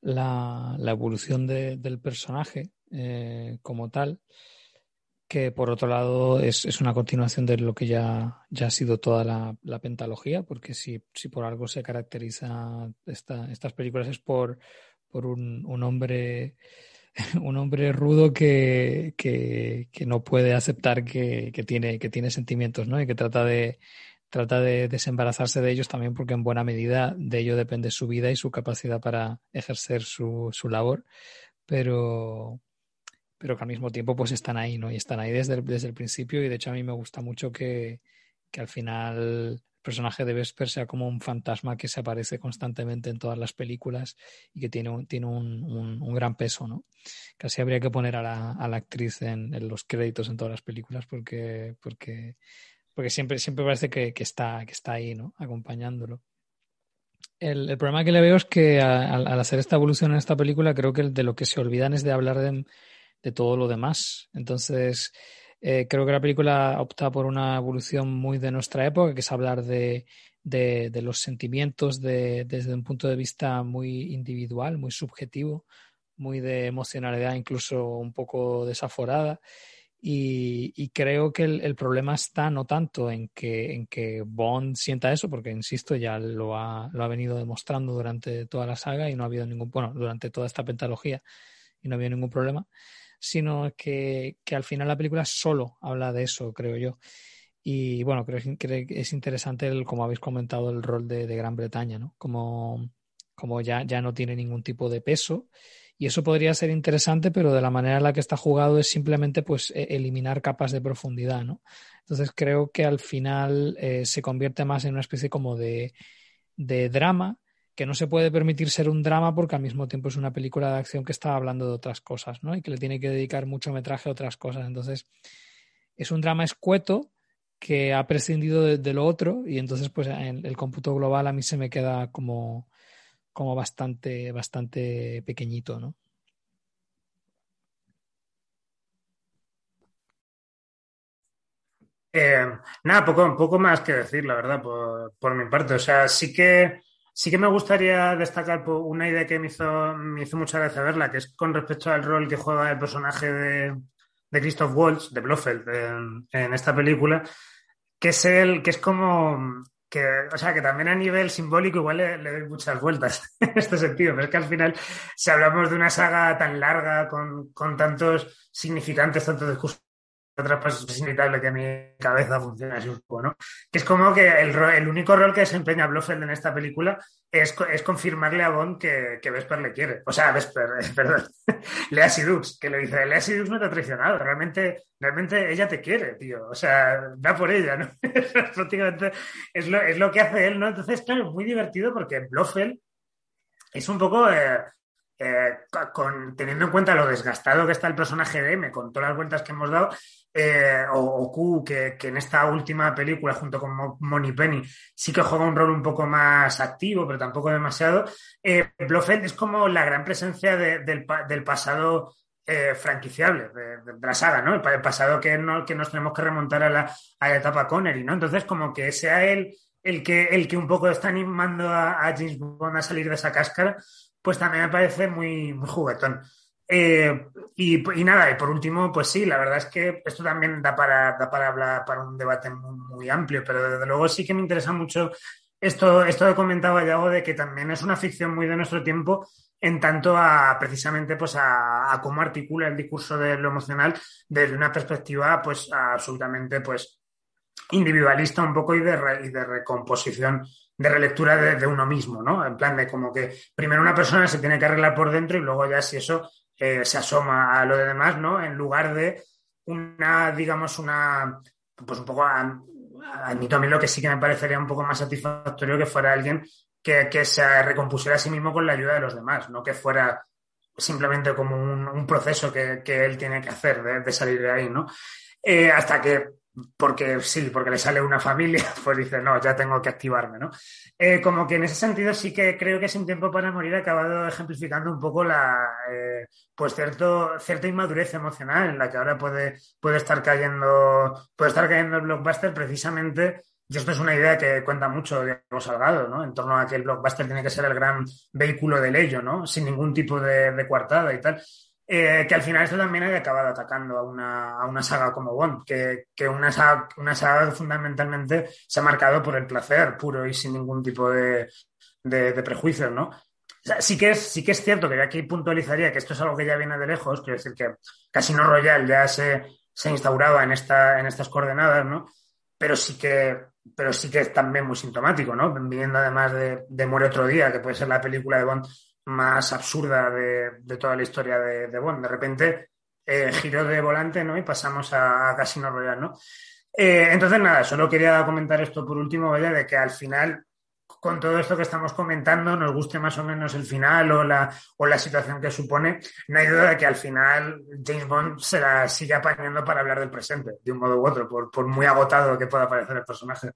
la, evolución del personaje eh, como tal que por otro lado es, es, una continuación de lo que ya, ya ha sido toda la, la pentalogía, porque si, si, por algo se caracteriza esta, estas películas es por, por un, un hombre un hombre rudo que, que, que no puede aceptar que, que, tiene, que tiene sentimientos, ¿no? Y que trata de, trata de desembarazarse de ellos también porque en buena medida de ello depende su vida y su capacidad para ejercer su, su labor. Pero, pero que al mismo tiempo pues están ahí, ¿no? Y están ahí desde el, desde el principio y de hecho a mí me gusta mucho que, que al final el personaje de Vesper sea como un fantasma que se aparece constantemente en todas las películas y que tiene un, tiene un, un, gran peso, ¿no? Casi habría que poner a la, a la actriz en, en, los créditos en todas las películas porque, porque, porque siempre, siempre parece que, que, está, que está ahí, ¿no? Acompañándolo. el, problema que le veo es que al, hacer esta evolución en esta película, creo que de lo que se olvidan es de hablar de, todo lo demás. Entonces, eh, creo que la película opta por una evolución muy de nuestra época, que es hablar de, de, los sentimientos desde un punto de vista muy individual, muy subjetivo, muy de emocionalidad incluso un poco desaforada. Y, creo que el, problema está no tanto en que, en que Bond sienta eso, porque insisto, ya lo ha, lo ha venido demostrando durante toda la saga y no ha habido ningún, bueno, durante toda esta pentalogía y no ha habido ningún problema, sino que, que al final la película solo habla de eso, creo yo. Y bueno, creo, que es interesante, el, como habéis comentado, el rol de, de Gran Bretaña, ¿no? Como, como ya, ya no tiene ningún tipo de peso y eso podría ser interesante, pero de la manera en la que está jugado es simplemente pues e, eliminar capas de profundidad, ¿no? Entonces creo que al final eh, se convierte más en una especie como de, de drama que no se puede permitir ser un drama porque al mismo tiempo es una película de acción que está hablando de otras cosas, ¿no? Y que le tiene que dedicar mucho metraje a otras cosas. Entonces, es un drama escueto que ha prescindido de, lo otro y entonces, pues, en el cómputo global a mí se me queda como, como bastante, bastante pequeñito, ¿no? Eh, nada, poco, poco más que decir, la verdad, por, mi parte. O sea, sí que, sí que me gustaría destacar una idea que me hizo, me hizo mucha gracia verla, que es con respecto al rol que juega el personaje de, de Christoph Waltz, de Blofeld, en, esta película, que es el, que es como que, o sea, que también a nivel simbólico igual le, doy muchas vueltas en este sentido, pero es que al final, si hablamos de una saga tan larga, con, con tantos significantes, tantos discursos otra cosa es inevitable que mi cabeza funcione así un poco, ¿no? Que es como que el, el único rol que desempeña Blofeld en esta película es, es confirmarle a Bond que, que, Vesper le quiere. O sea, Vesper, perdón, Lea Sidux, que le dice, Lea Sidux no te ha traicionado, realmente, realmente ella te quiere, tío. O sea, va por ella, ¿no? Prácticamente es lo, es lo que hace él, ¿no? Entonces, claro, es muy divertido porque Blofeld es un poco... Eh, eh, teniendo en cuenta lo desgastado que está el personaje de M, con todas las vueltas que hemos dado, eh, o, Q, que, en esta última película, junto con Moni Penny, sí que juega un rol un poco más activo, pero tampoco demasiado. Eh, Blofeld es como la gran presencia del, pasado eh, franquiciable de, la saga, ¿no? El, pasado que, no, que nos tenemos que remontar a la, etapa Connery, ¿no? Entonces, como que sea él el que, el que un poco está animando a, James Bond a salir de esa cáscara, pues también me parece muy, juguetón. Eh, y, nada, y por último, pues sí, la verdad es que esto también da para, da para hablar, para un debate muy, amplio, pero desde luego sí que me interesa mucho esto, esto que comentaba Yago de que también es una ficción muy de nuestro tiempo en tanto a precisamente pues a, cómo articula el discurso de lo emocional desde una perspectiva pues absolutamente pues individualista un poco y de, y de recomposición de relectura de, de, uno mismo, ¿no? En plan de como que primero una persona se tiene que arreglar por dentro y luego ya si eso eh, se asoma a lo de demás, ¿no? En lugar de una, digamos, una, pues un poco, admito a mí lo que sí que me parecería un poco más satisfactorio que fuera alguien que, que se recompusiera a sí mismo con la ayuda de los demás, no que fuera simplemente como un, proceso que, que, él tiene que hacer de, salir de ahí, ¿no? Eh, hasta que porque sí, porque le sale una familia, pues dice, no, ya tengo que activarme, ¿no? Eh, como que en ese sentido sí que creo que Sin Tiempo para Morir ha acabado ejemplificando un poco la, eh, pues cierto, cierta inmadurez emocional en la que ahora puede, puede estar cayendo, puede estar cayendo el blockbuster precisamente y esto es una idea que cuenta mucho Diego Salgado, ¿no? En torno a que el blockbuster tiene que ser el gran vehículo del ello, ¿no? Sin ningún tipo de, de coartada y tal. Eh, que al final esto también haya acabado atacando a una, a una saga como Bond, que, que una, saga, una saga fundamentalmente se ha marcado por el placer puro y sin ningún tipo de, de, prejuicios, ¿no? sí, que es, sí que es cierto que aquí puntualizaría que esto es algo que ya viene de lejos, quiero decir que Casino Royale ya se, se instauraba en, esta, en estas coordenadas, ¿no? Pero sí que, pero sí que es también muy sintomático, ¿no? Viniendo además de, de Muere otro día, que puede ser la película de Bond más absurda de, toda la historia de, de, Bond. De repente, eh, giro de volante, ¿no? Y pasamos a, Casino Royale, ¿no? Eh, entonces, nada, solo quería comentar esto por último, vaya, de que al final, con todo esto que estamos comentando, nos guste más o menos el final o la, o la situación que supone, no hay duda de que al final James Bond se la sigue apañando para hablar del presente, de un modo u otro, por, por muy agotado que pueda parecer el personaje.